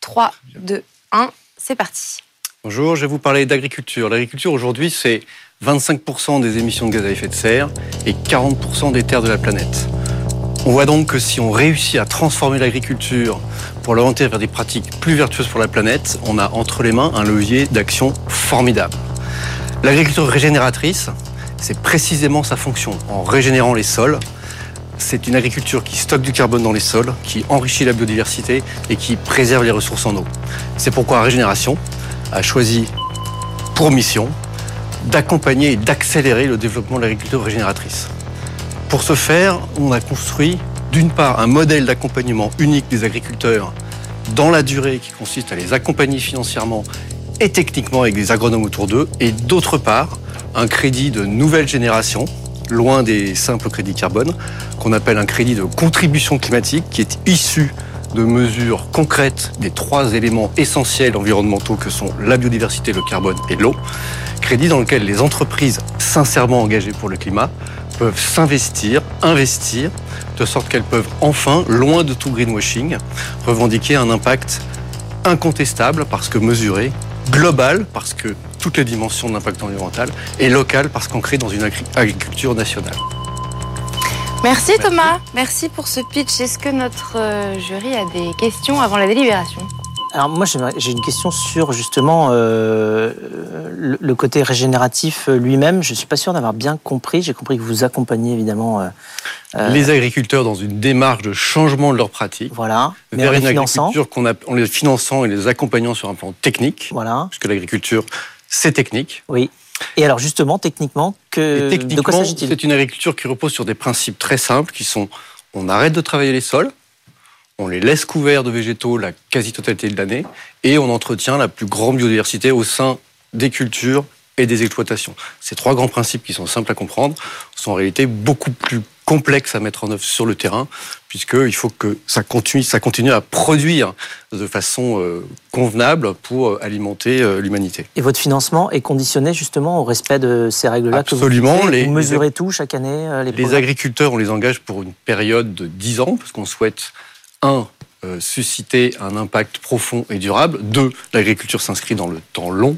3, 2, 1, c'est parti. Bonjour, je vais vous parler d'agriculture. L'agriculture aujourd'hui, c'est 25% des émissions de gaz à effet de serre et 40% des terres de la planète. On voit donc que si on réussit à transformer l'agriculture pour l'orienter vers des pratiques plus vertueuses pour la planète, on a entre les mains un levier d'action formidable. L'agriculture régénératrice, c'est précisément sa fonction. En régénérant les sols, c'est une agriculture qui stocke du carbone dans les sols, qui enrichit la biodiversité et qui préserve les ressources en eau. C'est pourquoi Régénération a choisi pour mission d'accompagner et d'accélérer le développement de l'agriculture régénératrice. Pour ce faire, on a construit d'une part un modèle d'accompagnement unique des agriculteurs dans la durée qui consiste à les accompagner financièrement et techniquement avec des agronomes autour d'eux, et d'autre part un crédit de nouvelle génération, loin des simples crédits carbone, qu'on appelle un crédit de contribution climatique, qui est issu de mesures concrètes des trois éléments essentiels environnementaux que sont la biodiversité, le carbone et l'eau. Crédit dans lequel les entreprises sincèrement engagées pour le climat peuvent s'investir, investir, de sorte qu'elles peuvent enfin, loin de tout greenwashing, revendiquer un impact incontestable parce que mesuré, global parce que toutes les dimensions de l'impact environnemental et local parce qu'on crée dans une agriculture nationale. Merci Thomas, merci pour ce pitch. Est-ce que notre euh, jury a des questions avant la délibération? Alors moi j'ai une question sur justement euh, le, côté régénératif lui-même. Je suis pas sûr d'avoir bien compris. J'ai compris que vous accompagnez évidemment euh, les agriculteurs dans une démarche de changement de leurs pratiques. Voilà. Mais vers une agriculture qu'on a, en les finançant et les accompagnant sur un plan technique. Voilà. Parce que l'agriculture c'est technique. Oui. Et alors justement, techniquement, que, techniquement, de quoi s'agit-il? C'est une agriculture qui repose sur des principes très simples qui sont on arrête de travailler les sols, on les laisse couverts de végétaux la quasi-totalité de l'année et on entretient la plus grande biodiversité au sein des cultures et des exploitations. Ces trois grands principes qui sont simples à comprendre sont en réalité beaucoup plus complexes à mettre en œuvre sur le terrain, puisqu'il faut que ça continue, ça continue à produire de façon euh, convenable pour euh, alimenter euh, l'humanité. Et votre financement est conditionné justement au respect de ces règles-là Absolument. Que vous, les, vous mesurez tout chaque année Les, les agriculteurs, on les engage pour une période de 10 ans, parce qu'on souhaite, un, susciter un impact profond et durable. Deux, l'agriculture s'inscrit dans le temps long.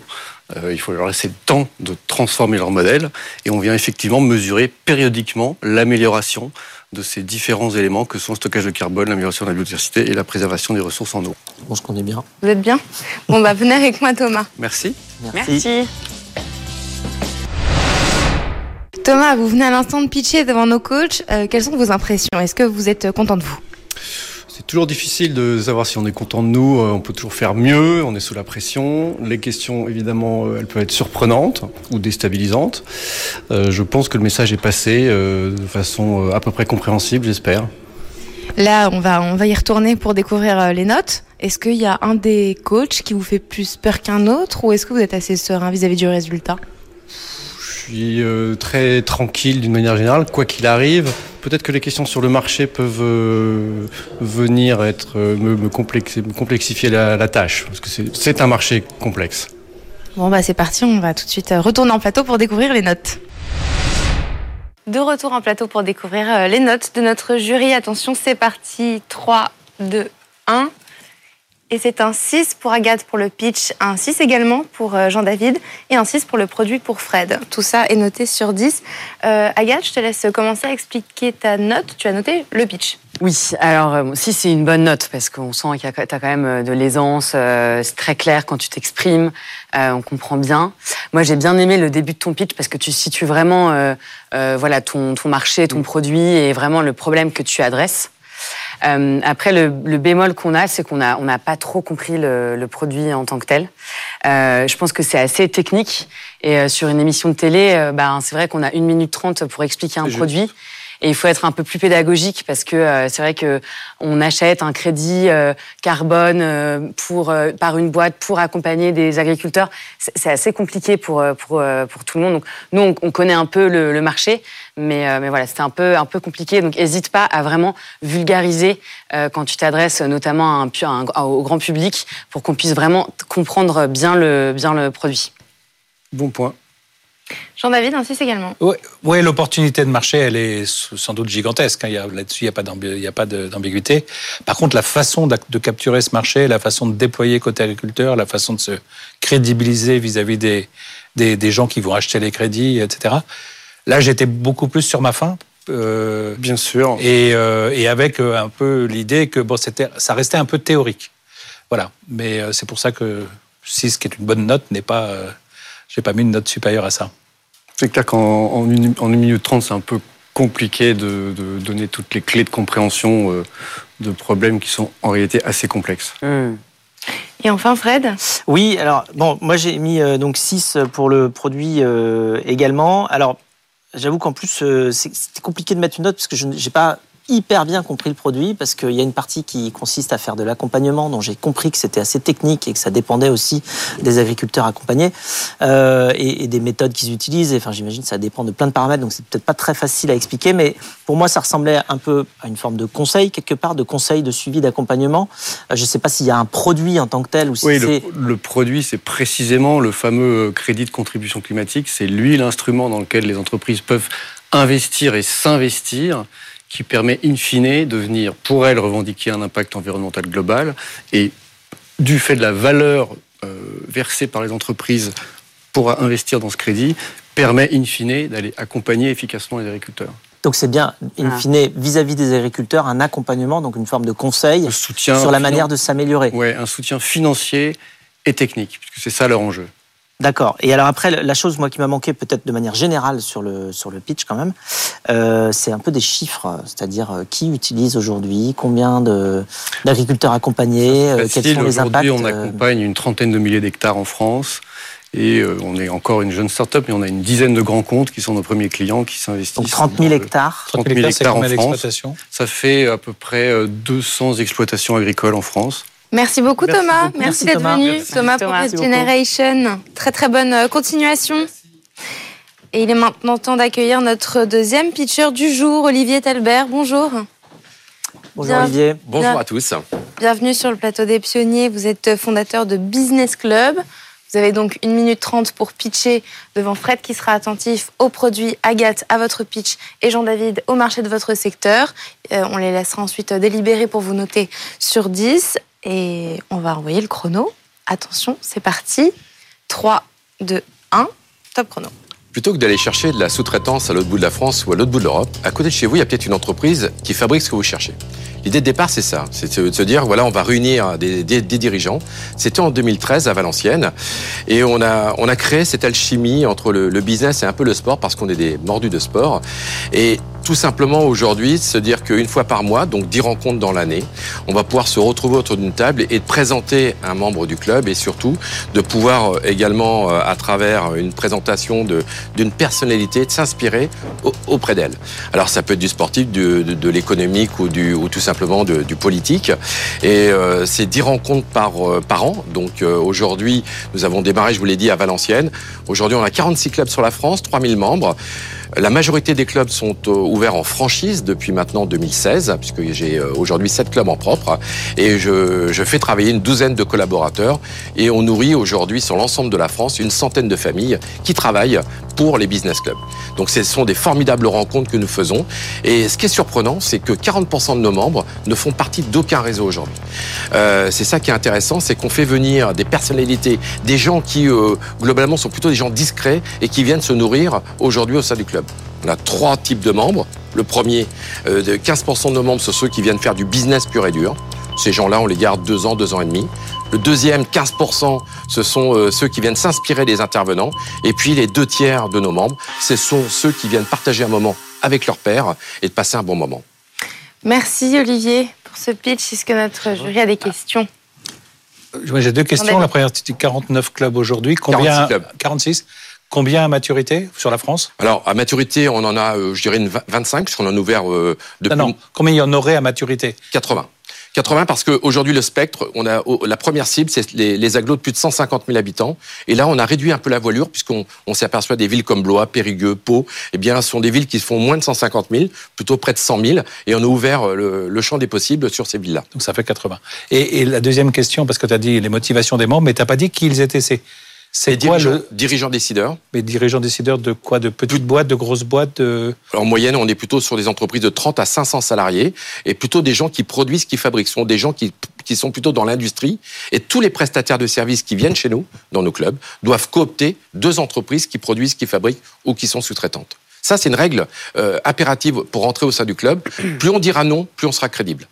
Euh, il faut leur laisser le temps de transformer leur modèle et on vient effectivement mesurer périodiquement l'amélioration de ces différents éléments que sont le stockage de carbone, l'amélioration de la biodiversité et la préservation des ressources en eau. On se connaît bien. Vous êtes bien? Bon, bah venez avec moi Thomas. Merci. Merci. Thomas, vous venez à l'instant de pitcher devant nos coachs. Euh, quelles sont vos impressions? Est-ce que vous êtes content de vous? Toujours difficile de savoir si on est content de nous. Euh, on peut toujours faire mieux. On est sous la pression. Les questions, évidemment, euh, elles peuvent être surprenantes ou déstabilisantes. Euh, je pense que le message est passé de façon à peu près compréhensible, j'espère. Là, on va, on va y retourner pour découvrir les notes. Est-ce qu'il y a un des coachs qui vous fait plus peur qu'un autre ou est-ce que vous êtes assez serein vis-à-vis du résultat? Suis très tranquille d'une manière générale, quoi qu'il arrive. Peut-être que les questions sur le marché peuvent euh, venir être, euh, me, complexifier la, tâche, parce que c'est un marché complexe. Bon, bah c'est parti, on va tout de suite euh, retourner en plateau pour découvrir les notes. De retour en plateau pour découvrir les notes de notre jury. Attention, c'est parti. 3, 2, 1. Et c'est un 6 pour Agathe pour le pitch, un 6 également pour euh, Jean-David et un 6 pour le produit pour Fred. Tout ça est noté sur 10. Euh, Agathe, je te laisse commencer à expliquer ta note. Tu as noté le pitch. Oui, alors 6 euh, c'est une bonne note parce qu'on sent qu'il y a quand même de l'aisance, c'est très clair quand tu t'exprimes, on comprend bien. Moi j'ai bien aimé le début de ton pitch parce que tu situes vraiment voilà, ton, ton marché, ton produit et vraiment le problème que tu adresses. Euh, après, le, bémol qu'on a, c'est qu'on n'a on pas trop compris le, produit en tant que tel. Euh, je pense que c'est assez technique. Et euh, sur une émission de télé, ben, c'est vrai qu'on a une minute trente pour expliquer un produit. Et il faut être un peu plus pédagogique parce que euh, c'est vrai que on achète un crédit euh, carbone euh, par une boîte pour accompagner des agriculteurs. C'est assez compliqué pour pour pour tout le monde. Donc nous on, connaît un peu le, marché, mais mais voilà c'était un peu un peu compliqué. Donc n'hésite pas à vraiment vulgariser quand tu t'adresses notamment au grand public pour qu'on puisse vraiment comprendre bien le bien le produit. Bon point. Jean-David insiste également. Oui, l'opportunité de marché, elle est sans doute gigantesque. Hein. Là-dessus, il n'y a pas d'ambiguïté. Par contre, la façon de capturer ce marché, la façon de déployer côté agriculteur, la façon de se crédibiliser vis-à-vis des, des, gens qui vont acheter les crédits, etc. Là, j'étais beaucoup plus sur ma fin. Euh, Bien sûr. Et, euh, et avec euh, un peu l'idée que bon, ça restait un peu théorique. Voilà. Mais c'est pour ça que 6, qui est une bonne note, n'est pas j'ai pas mis une note supérieure à ça. C'est clair qu'en une, minute trente, c'est un peu compliqué de, donner toutes les clés de compréhension euh, de problèmes qui sont en réalité assez complexes. Hmm. Et enfin, Fred? Oui, alors, bon, moi j'ai mis euh, donc 6 pour le produit euh, également. Alors, j'avoue qu'en plus, c'était compliqué de mettre une note parce que je n'ai pas hyper bien compris le produit parce qu'il y a une partie qui consiste à faire de l'accompagnement, dont j'ai compris que c'était assez technique et que ça dépendait aussi des agriculteurs accompagnés euh, et, des méthodes qu'ils utilisent. enfin, j'imagine que ça dépend de plein de paramètres, donc c'est peut-être pas très facile à expliquer, mais pour moi, ça ressemblait un peu à une forme de conseil quelque part, de conseil de suivi d'accompagnement. Euh, je ne sais pas s'il y a un produit en tant que tel ou si oui, c'est le, le produit, c'est précisément le fameux crédit de contribution climatique. C'est lui l'instrument dans lequel les entreprises peuvent investir et s'investir qui permet in fine de venir pour elles revendiquer un impact environnemental global et du fait de la valeur euh, versée par les entreprises pour investir dans ce crédit, permet in fine d'aller accompagner efficacement les agriculteurs. Donc c'est bien, in ah. fine, vis-à-vis des agriculteurs, un accompagnement, donc une forme de conseil sur la manière de s'améliorer. Oui, un soutien financier et technique, puisque c'est ça leur enjeu. D'accord. Et alors après, la chose moi qui m'a manqué peut-être de manière générale sur le sur le pitch quand même, euh, c'est un peu des chiffres, c'est-à-dire euh, qui utilise aujourd'hui, combien de d'agriculteurs accompagnés, euh, quels sont les impacts. Aujourd'hui, on accompagne une trentaine de milliers d'hectares en France. Et on est encore une jeune start-up, mais on a une dizaine de grands comptes qui sont nos premiers clients qui s'investissent. Donc 30 000 hectares. 30 000 hectares en France. Ça fait à peu près 200 exploitations agricoles en France. Merci beaucoup Thomas. Merci, d'être venu. Thomas, pour Generation. Très très bonne euh, continuation. Et il est maintenant temps d'accueillir notre deuxième pitcher du jour, Olivier Talbert. Bonjour. Bonjour Olivier. Bonjour à tous. Bienvenue sur le plateau des pionniers. Vous êtes fondateur de Business Club. Vous avez donc une minute trente pour pitcher devant Fred qui sera attentif aux produits, Agathe à votre pitch et Jean-David au marché de votre secteur. Euh, on les laissera ensuite délibérer pour vous noter sur 10 et on va envoyer le chrono. Attention, c'est parti. 3, 2, 1, top chrono. Plutôt que d'aller chercher de la sous-traitance à l'autre bout de la France ou à l'autre bout de l'Europe, à côté de chez vous, il y a peut-être une entreprise qui fabrique ce que vous cherchez. L'idée de départ, c'est ça. C'est de se dire, voilà, on va réunir des, dirigeants. C'était en 2013 à Valenciennes. Et on a, on a créé cette alchimie entre le, business et un peu le sport parce qu'on est des mordus de sport. Et tout simplement aujourd'hui se dire qu'une fois par mois, donc 10 rencontres dans l'année, on va pouvoir se retrouver autour d'une table et présenter un membre du club et surtout de pouvoir euh, également, euh, à travers une présentation d'une personnalité, de s'inspirer auprès d'elle. Alors ça peut être du sportif, de, de, l'économique ou, du, ou tout simplement du politique. Et euh, c'est 10 rencontres par, par an. Donc aujourd'hui, nous avons démarré, je vous l'ai dit, à Valenciennes. Aujourd'hui, on a 46 clubs sur la France, 3000 membres. La majorité des clubs sont euh, ouverts en franchise depuis maintenant 2016, puisque j'ai euh, aujourd'hui sept clubs en propre, et je, je, fais travailler une douzaine de collaborateurs, et on nourrit aujourd'hui sur l'ensemble de la France une centaine de familles qui travaillent pour les business clubs. Donc ce sont des formidables rencontres que nous faisons, et ce qui est surprenant, c'est que 40% de nos membres ne font partie d'aucun réseau aujourd'hui. Euh, c'est ça qui est intéressant, c'est qu'on fait venir des personnalités, des gens qui euh, globalement sont plutôt des gens discrets et qui viennent se nourrir aujourd'hui au sein du club. On a trois types de membres. Le premier, euh, 15% de nos membres, sont ceux qui viennent faire du business pur et dur. Ces gens-là, on les garde deux ans, deux ans et demi. Le deuxième, 15%, ce sont euh, ceux qui viennent s'inspirer des intervenants. Et puis les deux tiers de nos membres, ce sont ceux qui viennent partager un moment avec leur père et de passer un bon moment. Merci Olivier pour ce pitch. Est-ce que notre jury a des questions J'ai deux questions. La première, c'était 49 clubs aujourd'hui. Combien 46 clubs. 46 Combien à maturité sur la France? Alors, à maturité, on en a, euh, je dirais, une 25, puisqu'on en a ouvert euh, depuis... Non, non, combien il y en aurait à maturité? 80. 80 parce qu'aujourd'hui le spectre, on a la première cible, c'est les, les de plus de 150 000 habitants. Et là, on a réduit un peu la voilure puisqu'on on, s'aperçoit des villes comme Blois, Périgueux, Pau, eh bien, ce sont des villes qui font moins de 150 000, plutôt près de 100 000. Et on a ouvert le, le champ des possibles sur ces villes-là. Donc ça fait 80. Et, et la deuxième question, parce que tu as dit les motivations des membres, mais tu n'as pas dit qui ils étaient ces c'est quoi le dirigeant décideur Mais dirigeant décideur de quoi? De petites boîtes, de grosses boîtes En moyenne, on est plutôt sur des entreprises de 30 à 500 salariés et plutôt des gens qui produisent, qui fabriquent. Ce sont des gens qui, qui sont plutôt dans l'industrie et tous les prestataires de services qui viennent chez nous, dans nos clubs, doivent coopter deux entreprises qui produisent, qui fabriquent ou qui sont sous-traitantes. Ça, c'est une règle euh, impérative pour entrer au sein du club. Plus on dira non, plus on sera crédible.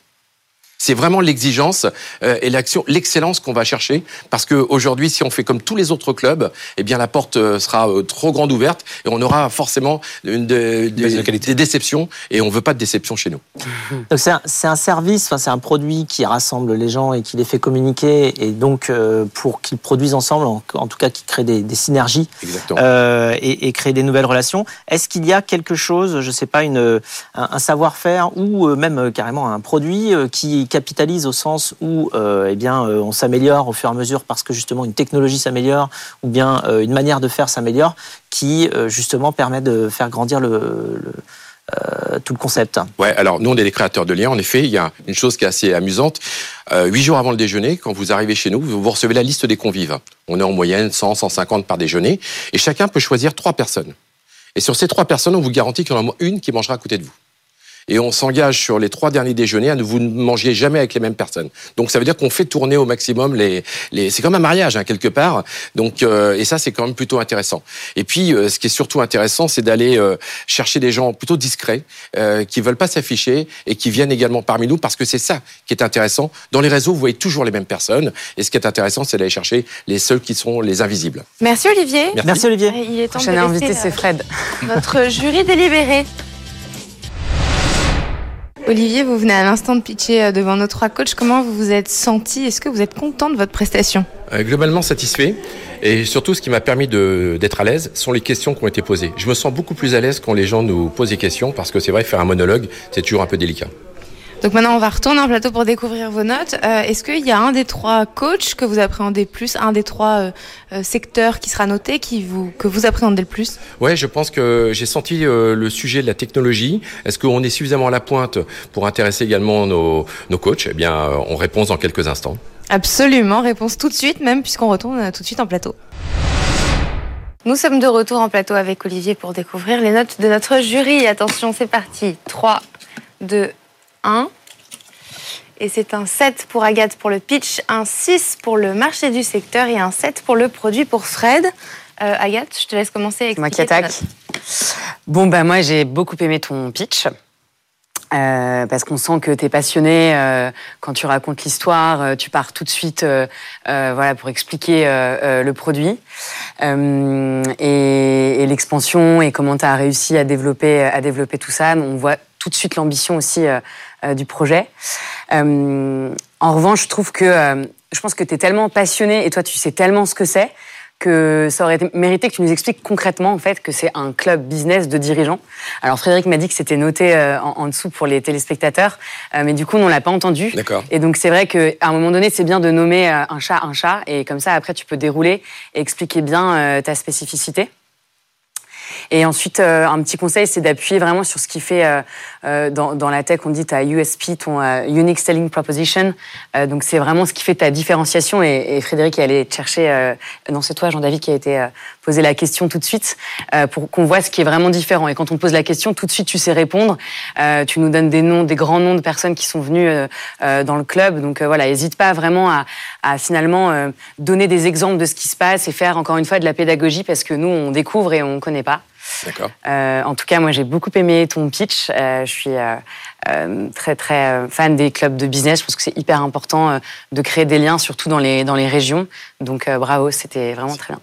C'est vraiment l'exigence euh, et l'action, l'excellence qu'on va chercher, parce que aujourd'hui, si on fait comme tous les autres clubs, eh bien la porte euh, sera euh, trop grande ouverte et on aura forcément une de- de- des déceptions et on veut pas de déception chez nous. Donc c'est un, c'est un service, enfin c'est un produit qui rassemble les gens et qui les fait communiquer et donc euh, pour qu'ils produisent ensemble, en, en tout cas qui crée des, des synergies euh, et, et créer des nouvelles relations. Est-ce qu'il y a quelque chose, je sais pas, une, un, un savoir-faire ou même euh, carrément un produit euh, qui capitalise au sens où euh, eh bien euh, on s'améliore au fur et à mesure parce que justement une technologie s'améliore ou bien euh, une manière de faire s'améliore qui justement permet de faire grandir le, tout le concept. Ouais, alors nous on est des créateurs de liens. En effet, il y a une chose qui est assez amusante. Huit jours avant le déjeuner, quand vous arrivez chez nous, vous recevez la liste des convives. On est en moyenne 100, 150 par déjeuner, et chacun peut choisir trois personnes. Et sur ces trois personnes, on vous garantit qu'il y en a une qui mangera à côté de vous. Et on s'engage sur les trois derniers déjeuners à ne vous ne mangiez jamais avec les mêmes personnes. Donc ça veut dire qu'on fait tourner au maximum les. les c'est comme un mariage hein, quelque part. Donc euh, et ça c'est quand même plutôt intéressant. Et puis euh, ce qui est surtout intéressant, c'est d'aller euh, chercher des gens plutôt discrets euh, qui veulent pas s'afficher et qui viennent également parmi nous parce que c'est ça qui est intéressant. Dans les réseaux, vous voyez toujours les mêmes personnes. Et ce qui est intéressant, c'est d'aller chercher les seuls qui sont les invisibles. Merci Olivier. Merci. Merci Olivier. Il est temps Prochain de invité, c'est euh, Fred. notre jury délibéré. Olivier, vous venez à l'instant de pitcher euh, devant nos trois coachs. Comment vous vous êtes senti? Est-ce que vous êtes content de votre prestation? Euh, globalement satisfait. Et surtout, ce qui m'a permis d'être à l'aise sont les questions qui ont été posées. Je me sens beaucoup plus à l'aise quand les gens nous posent des questions parce que c'est vrai, faire un monologue, c'est toujours un peu délicat. Donc maintenant, on va retourner en plateau pour découvrir vos notes. Euh, Est-ce qu'il y a un des trois coachs que vous appréhendez plus, un des trois euh, euh, secteurs qui sera noté, qui vous, que vous appréhendez le plus? Ouais, je pense que j'ai senti euh, le sujet de la technologie. Est-ce qu'on est suffisamment à la pointe pour intéresser également nos, nos coachs? Eh bien, on répond dans quelques instants. Absolument, réponse tout de suite, même puisqu'on retourne tout de suite en plateau. Nous sommes de retour en plateau avec Olivier pour découvrir les notes de notre jury. Attention, c'est parti. 3, 2, 1. Et c'est un 7 pour Agathe pour le pitch, un 6 pour le marché du secteur et un 7 pour le produit pour Fred. Euh, Agathe, je te laisse commencer C'est moi qui attaque. Bon, bah, moi, j'ai beaucoup aimé ton pitch. Euh, parce qu'on sent que tu es passionné euh, quand tu racontes l'histoire, euh, tu pars tout de suite voilà, pour expliquer le produit et, et l'expansion et comment tu as réussi à développer, à développer tout ça. On voit tout de suite l'ambition aussi du projet. Euh, en revanche, je trouve que euh, je pense que tu es tellement passionné et toi, tu sais tellement ce que c'est que ça aurait mérité que tu nous expliques concrètement en fait que c'est un club business de dirigeants. Alors Frédéric m'a dit que c'était noté euh, en, en dessous pour les téléspectateurs, euh, mais du coup on l'a pas entendu. D'accord. Et donc c'est vrai qu'à un moment donné c'est bien de nommer euh, un chat un chat et comme ça après tu peux dérouler et expliquer bien euh, ta spécificité. Et ensuite, euh, un petit conseil, c'est d'appuyer vraiment sur ce qui fait euh, euh, dans, dans la tech, on dit ta USP, ton Unique Selling Proposition. Donc c'est vraiment ce qui fait ta différenciation. Et, et Frédéric est allé chercher, non c'est toi Jean-David qui a été posé la question tout de suite pour qu'on voit ce qui est vraiment différent. Et quand on te pose la question, tout de suite tu sais répondre. Tu nous donnes des noms, des grands noms de personnes qui sont venues dans le club. Donc voilà, n'hésite pas vraiment à, à finalement donner des exemples de ce qui se passe et faire encore une fois de la pédagogie parce que nous on découvre et on connaît pas. D'accord. Euh, en tout cas, moi, j'ai beaucoup aimé ton pitch. Euh, je suis euh, euh, très, très euh, fan des clubs de business. Je pense que c'est hyper important euh, de créer des liens, surtout dans les, dans les régions. Donc, euh, bravo, c'était vraiment très bien.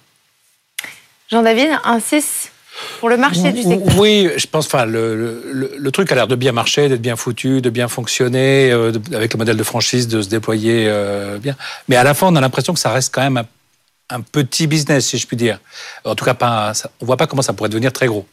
Jean-David, un 6 pour le marché du secteur. Oui, je pense. Enfin, le, le, le truc a l'air de bien marcher, d'être bien foutu, de bien fonctionner, euh, de- avec le modèle de franchise, de se déployer euh, bien. Mais à la fin, on a l'impression que ça reste quand même un, un petit business, si je puis dire. En tout cas, pas. ça- on voit pas comment ça pourrait devenir très gros.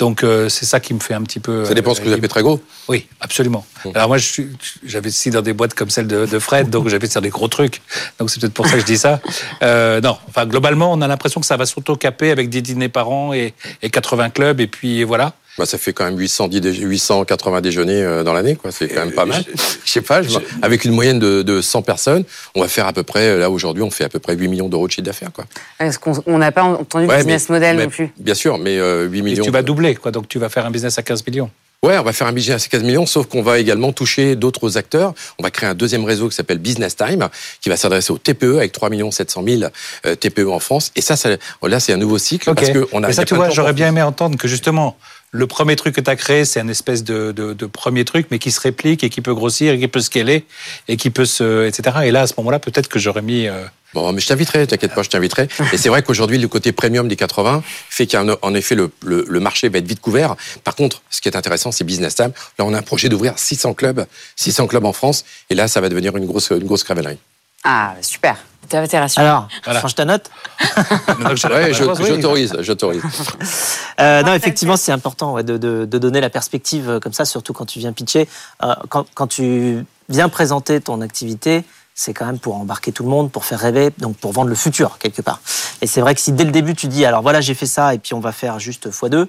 Donc euh, c'est ça qui me fait un petit peu. Ça dépend ce que vous appelez très gros. Oui, absolument. Alors moi, aussi dans des boîtes comme celle de, de Fred, donc j'avais sur des gros trucs. Donc c'est peut-être pour ça que je dis ça. Euh, non, enfin globalement, on a l'impression que ça va s'auto-caper avec des dîners par an et, et 80 clubs, et puis voilà. Bah, ça fait quand même 810 dé- 880 déjeuners euh, dans l'année, quoi. C'est quand même pas mal. Je sais pas, je- avec une moyenne de, de 100 personnes, on va faire à peu près, là aujourd'hui, on fait à peu près 8 millions d'euros de chiffre d'affaires, quoi. Est-ce qu'on on n'a pas entendu Ouais, business mais- model mais- non plus Bien sûr, mais euh, 8 Et millions. tu vas doubler, quoi. Donc tu vas faire un business à 15 millions. Ouais, on va faire un budget à 15 millions, sauf qu'on va également toucher d'autres acteurs. On va créer un deuxième réseau qui s'appelle Business Time, qui va s'adresser aux TPE avec 3 700 000 euh, TPE en France. Et ça, ça là, c'est un nouveau cycle parce que on a. Et y ça, a tu vois, j'aurais bien aimé entendre que justement, le premier truc que tu as créé, c'est un espèce de, de, de, premier truc, mais qui se réplique et qui peut grossir et qui peut scaler et qui peut se, etc. Et là, à ce moment-là, peut-être que j'aurais mis. Euh... Bon, mais je t'inviterai, t'inquiète pas, je t'inviterai. Et c'est vrai qu'aujourd'hui, le côté premium des 80 fait qu'en effet, le, le, le, marché va être vite couvert. Par contre, ce qui est intéressant, c'est Business Time. Là, on a un projet d'ouvrir 600 clubs, 600 clubs en France. Et là, ça va devenir une grosse, une grosse cravellerie. Ah, super. Alors, voilà. change ta note ouais, J'autorise, j'autorise. Euh, non, effectivement, c'est important ouais, de, de, de, donner la perspective euh, comme ça, surtout quand tu viens pitcher. Euh, quand, quand, tu viens présenter ton activité, c'est quand même pour embarquer tout le monde, pour faire rêver, donc pour vendre le futur quelque part. Et c'est vrai que si dès le début tu dis, alors voilà, j'ai fait ça, et puis on va faire juste x2,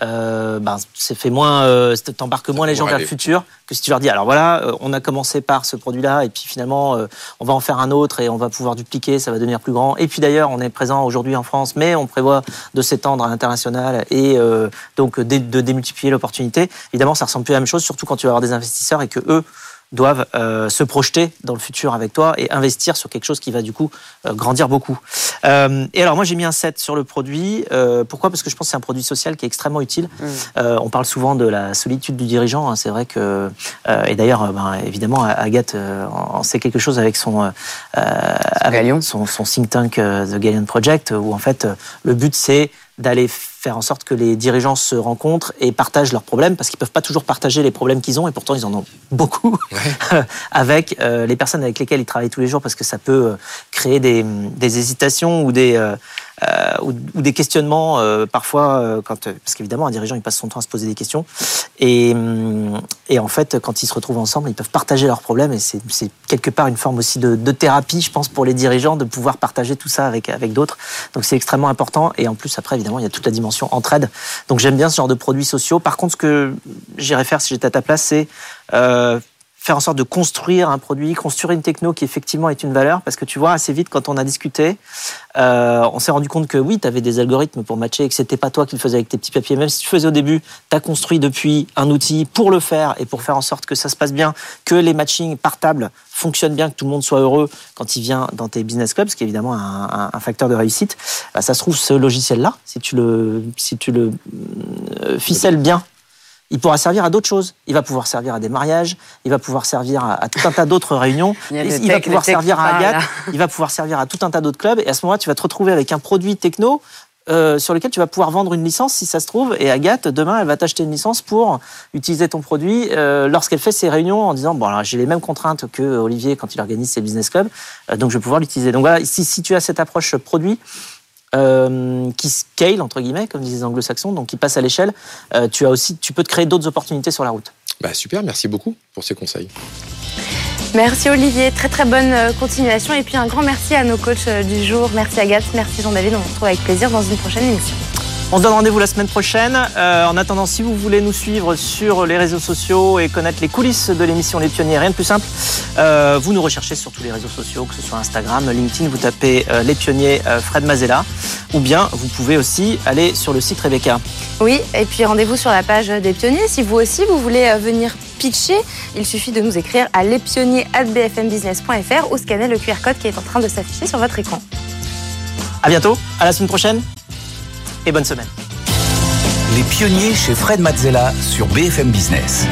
euh, ben, c'est fait moins, euh, t'embarques moins les gens vers le futur que si tu leur dis alors voilà, euh, on a commencé par ce produit-là et puis finalement euh, on va en faire un autre et on va pouvoir dupliquer, ça va devenir plus grand. Et puis d'ailleurs on est présent aujourd'hui en France, mais on prévoit de s'étendre à l'international et euh, donc de, de démultiplier l'opportunité. Évidemment, ça ressemble plus à la même chose, surtout quand tu vas avoir des investisseurs et que eux doivent euh, se projeter dans le futur avec toi et investir sur quelque chose qui va du coup euh, grandir beaucoup. Euh, et alors moi j'ai mis un 7 sur le produit. Euh, pourquoi? Parce que je pense que c'est un produit social qui est extrêmement utile. Mmh. Euh, on parle souvent de la solitude du dirigeant. Hein, c'est vrai que et d'ailleurs ben, évidemment Agathe en sait quelque chose avec son avec son, son, think tank The Galleon Project où en fait le but c'est d'aller faire en sorte que les dirigeants se rencontrent et partagent leurs problèmes, parce qu'ils peuvent pas toujours partager les problèmes qu'ils ont, et pourtant ils en ont beaucoup, ouais. avec euh, les personnes avec lesquelles ils travaillent tous les jours, parce que ça peut euh, créer des, des hésitations ou des, euh, euh, ou, des questionnements euh, parfois, euh, parce qu'évidemment un dirigeant il passe son temps à se poser des questions. Et, et en fait quand ils se retrouvent ensemble ils peuvent partager leurs problèmes. Et c'est quelque part une forme aussi de, thérapie je pense pour les dirigeants de pouvoir partager tout ça avec, avec d'autres. Donc c'est extrêmement important. Et en plus après évidemment il y a toute la dimension entraide. Donc j'aime bien ce genre de produits sociaux. Par contre ce que j'irais faire si j'étais à ta place c'est faire en sorte de construire un produit, construire une techno qui effectivement est une valeur, parce que tu vois, assez vite, quand on a discuté, euh, on s'est rendu compte que oui, tu avais des algorithmes pour matcher et que c'était pas toi qui le faisais avec tes petits papiers. Même si tu faisais au début, tu as construit depuis un outil pour le faire et pour faire en sorte que ça se passe bien, que les matchings par table fonctionnent bien, que tout le monde soit heureux quand il vient dans tes business clubs, ce qui est évidemment un, un facteur de réussite. Bah, ça se trouve, ce logiciel-là, si tu le, si tu le euh, ficelles bien il pourra servir à d'autres choses. Il va pouvoir servir à des mariages, il va pouvoir servir à, à tout un tas d'autres réunions, il, il va pouvoir servir à Agathe, il va pouvoir servir à tout un tas d'autres clubs. Et à ce moment-là, tu vas te retrouver avec un produit techno euh, sur lequel tu vas pouvoir vendre une licence si ça se trouve. Et Agathe, demain, elle va t'acheter une licence pour utiliser ton produit euh, lorsqu'elle fait ses réunions en disant bon, alors j'ai les mêmes contraintes que Olivier quand il organise ses business clubs, euh, donc je vais pouvoir l'utiliser. Donc voilà, si, si tu as cette approche produit, euh, qui scale entre guillemets, comme disent les anglo-saxons, donc qui passe à l'échelle, euh, tu as aussi, tu peux te créer d'autres opportunités sur la route. Bah super, merci beaucoup pour ces conseils. Merci Olivier, très très bonne euh, continuation et puis un grand merci à nos coachs du jour. Merci Agathe, merci Jean-David, on se retrouve avec plaisir dans une prochaine émission. On se donne rendez-vous la semaine prochaine. Euh, en attendant, si vous voulez nous suivre sur les réseaux sociaux et connaître les coulisses de l'émission Les Pionniers, rien de plus simple, euh, vous nous recherchez sur tous les réseaux sociaux, que ce soit Instagram, LinkedIn, vous tapez euh, Les Pionniers euh, Fred Mazella, ou bien vous pouvez aussi aller sur le site Rebecca. Oui, et puis rendez-vous sur la page des Pionniers. Si vous aussi, vous voulez venir pitcher, il suffit de nous écrire à lespionniers.bfmbusiness.fr ou scanner le QR code qui est en train de s'afficher sur votre écran. À bientôt, à la semaine prochaine et bonne semaine. Les pionniers chez Fred Mazzella sur BFM Business.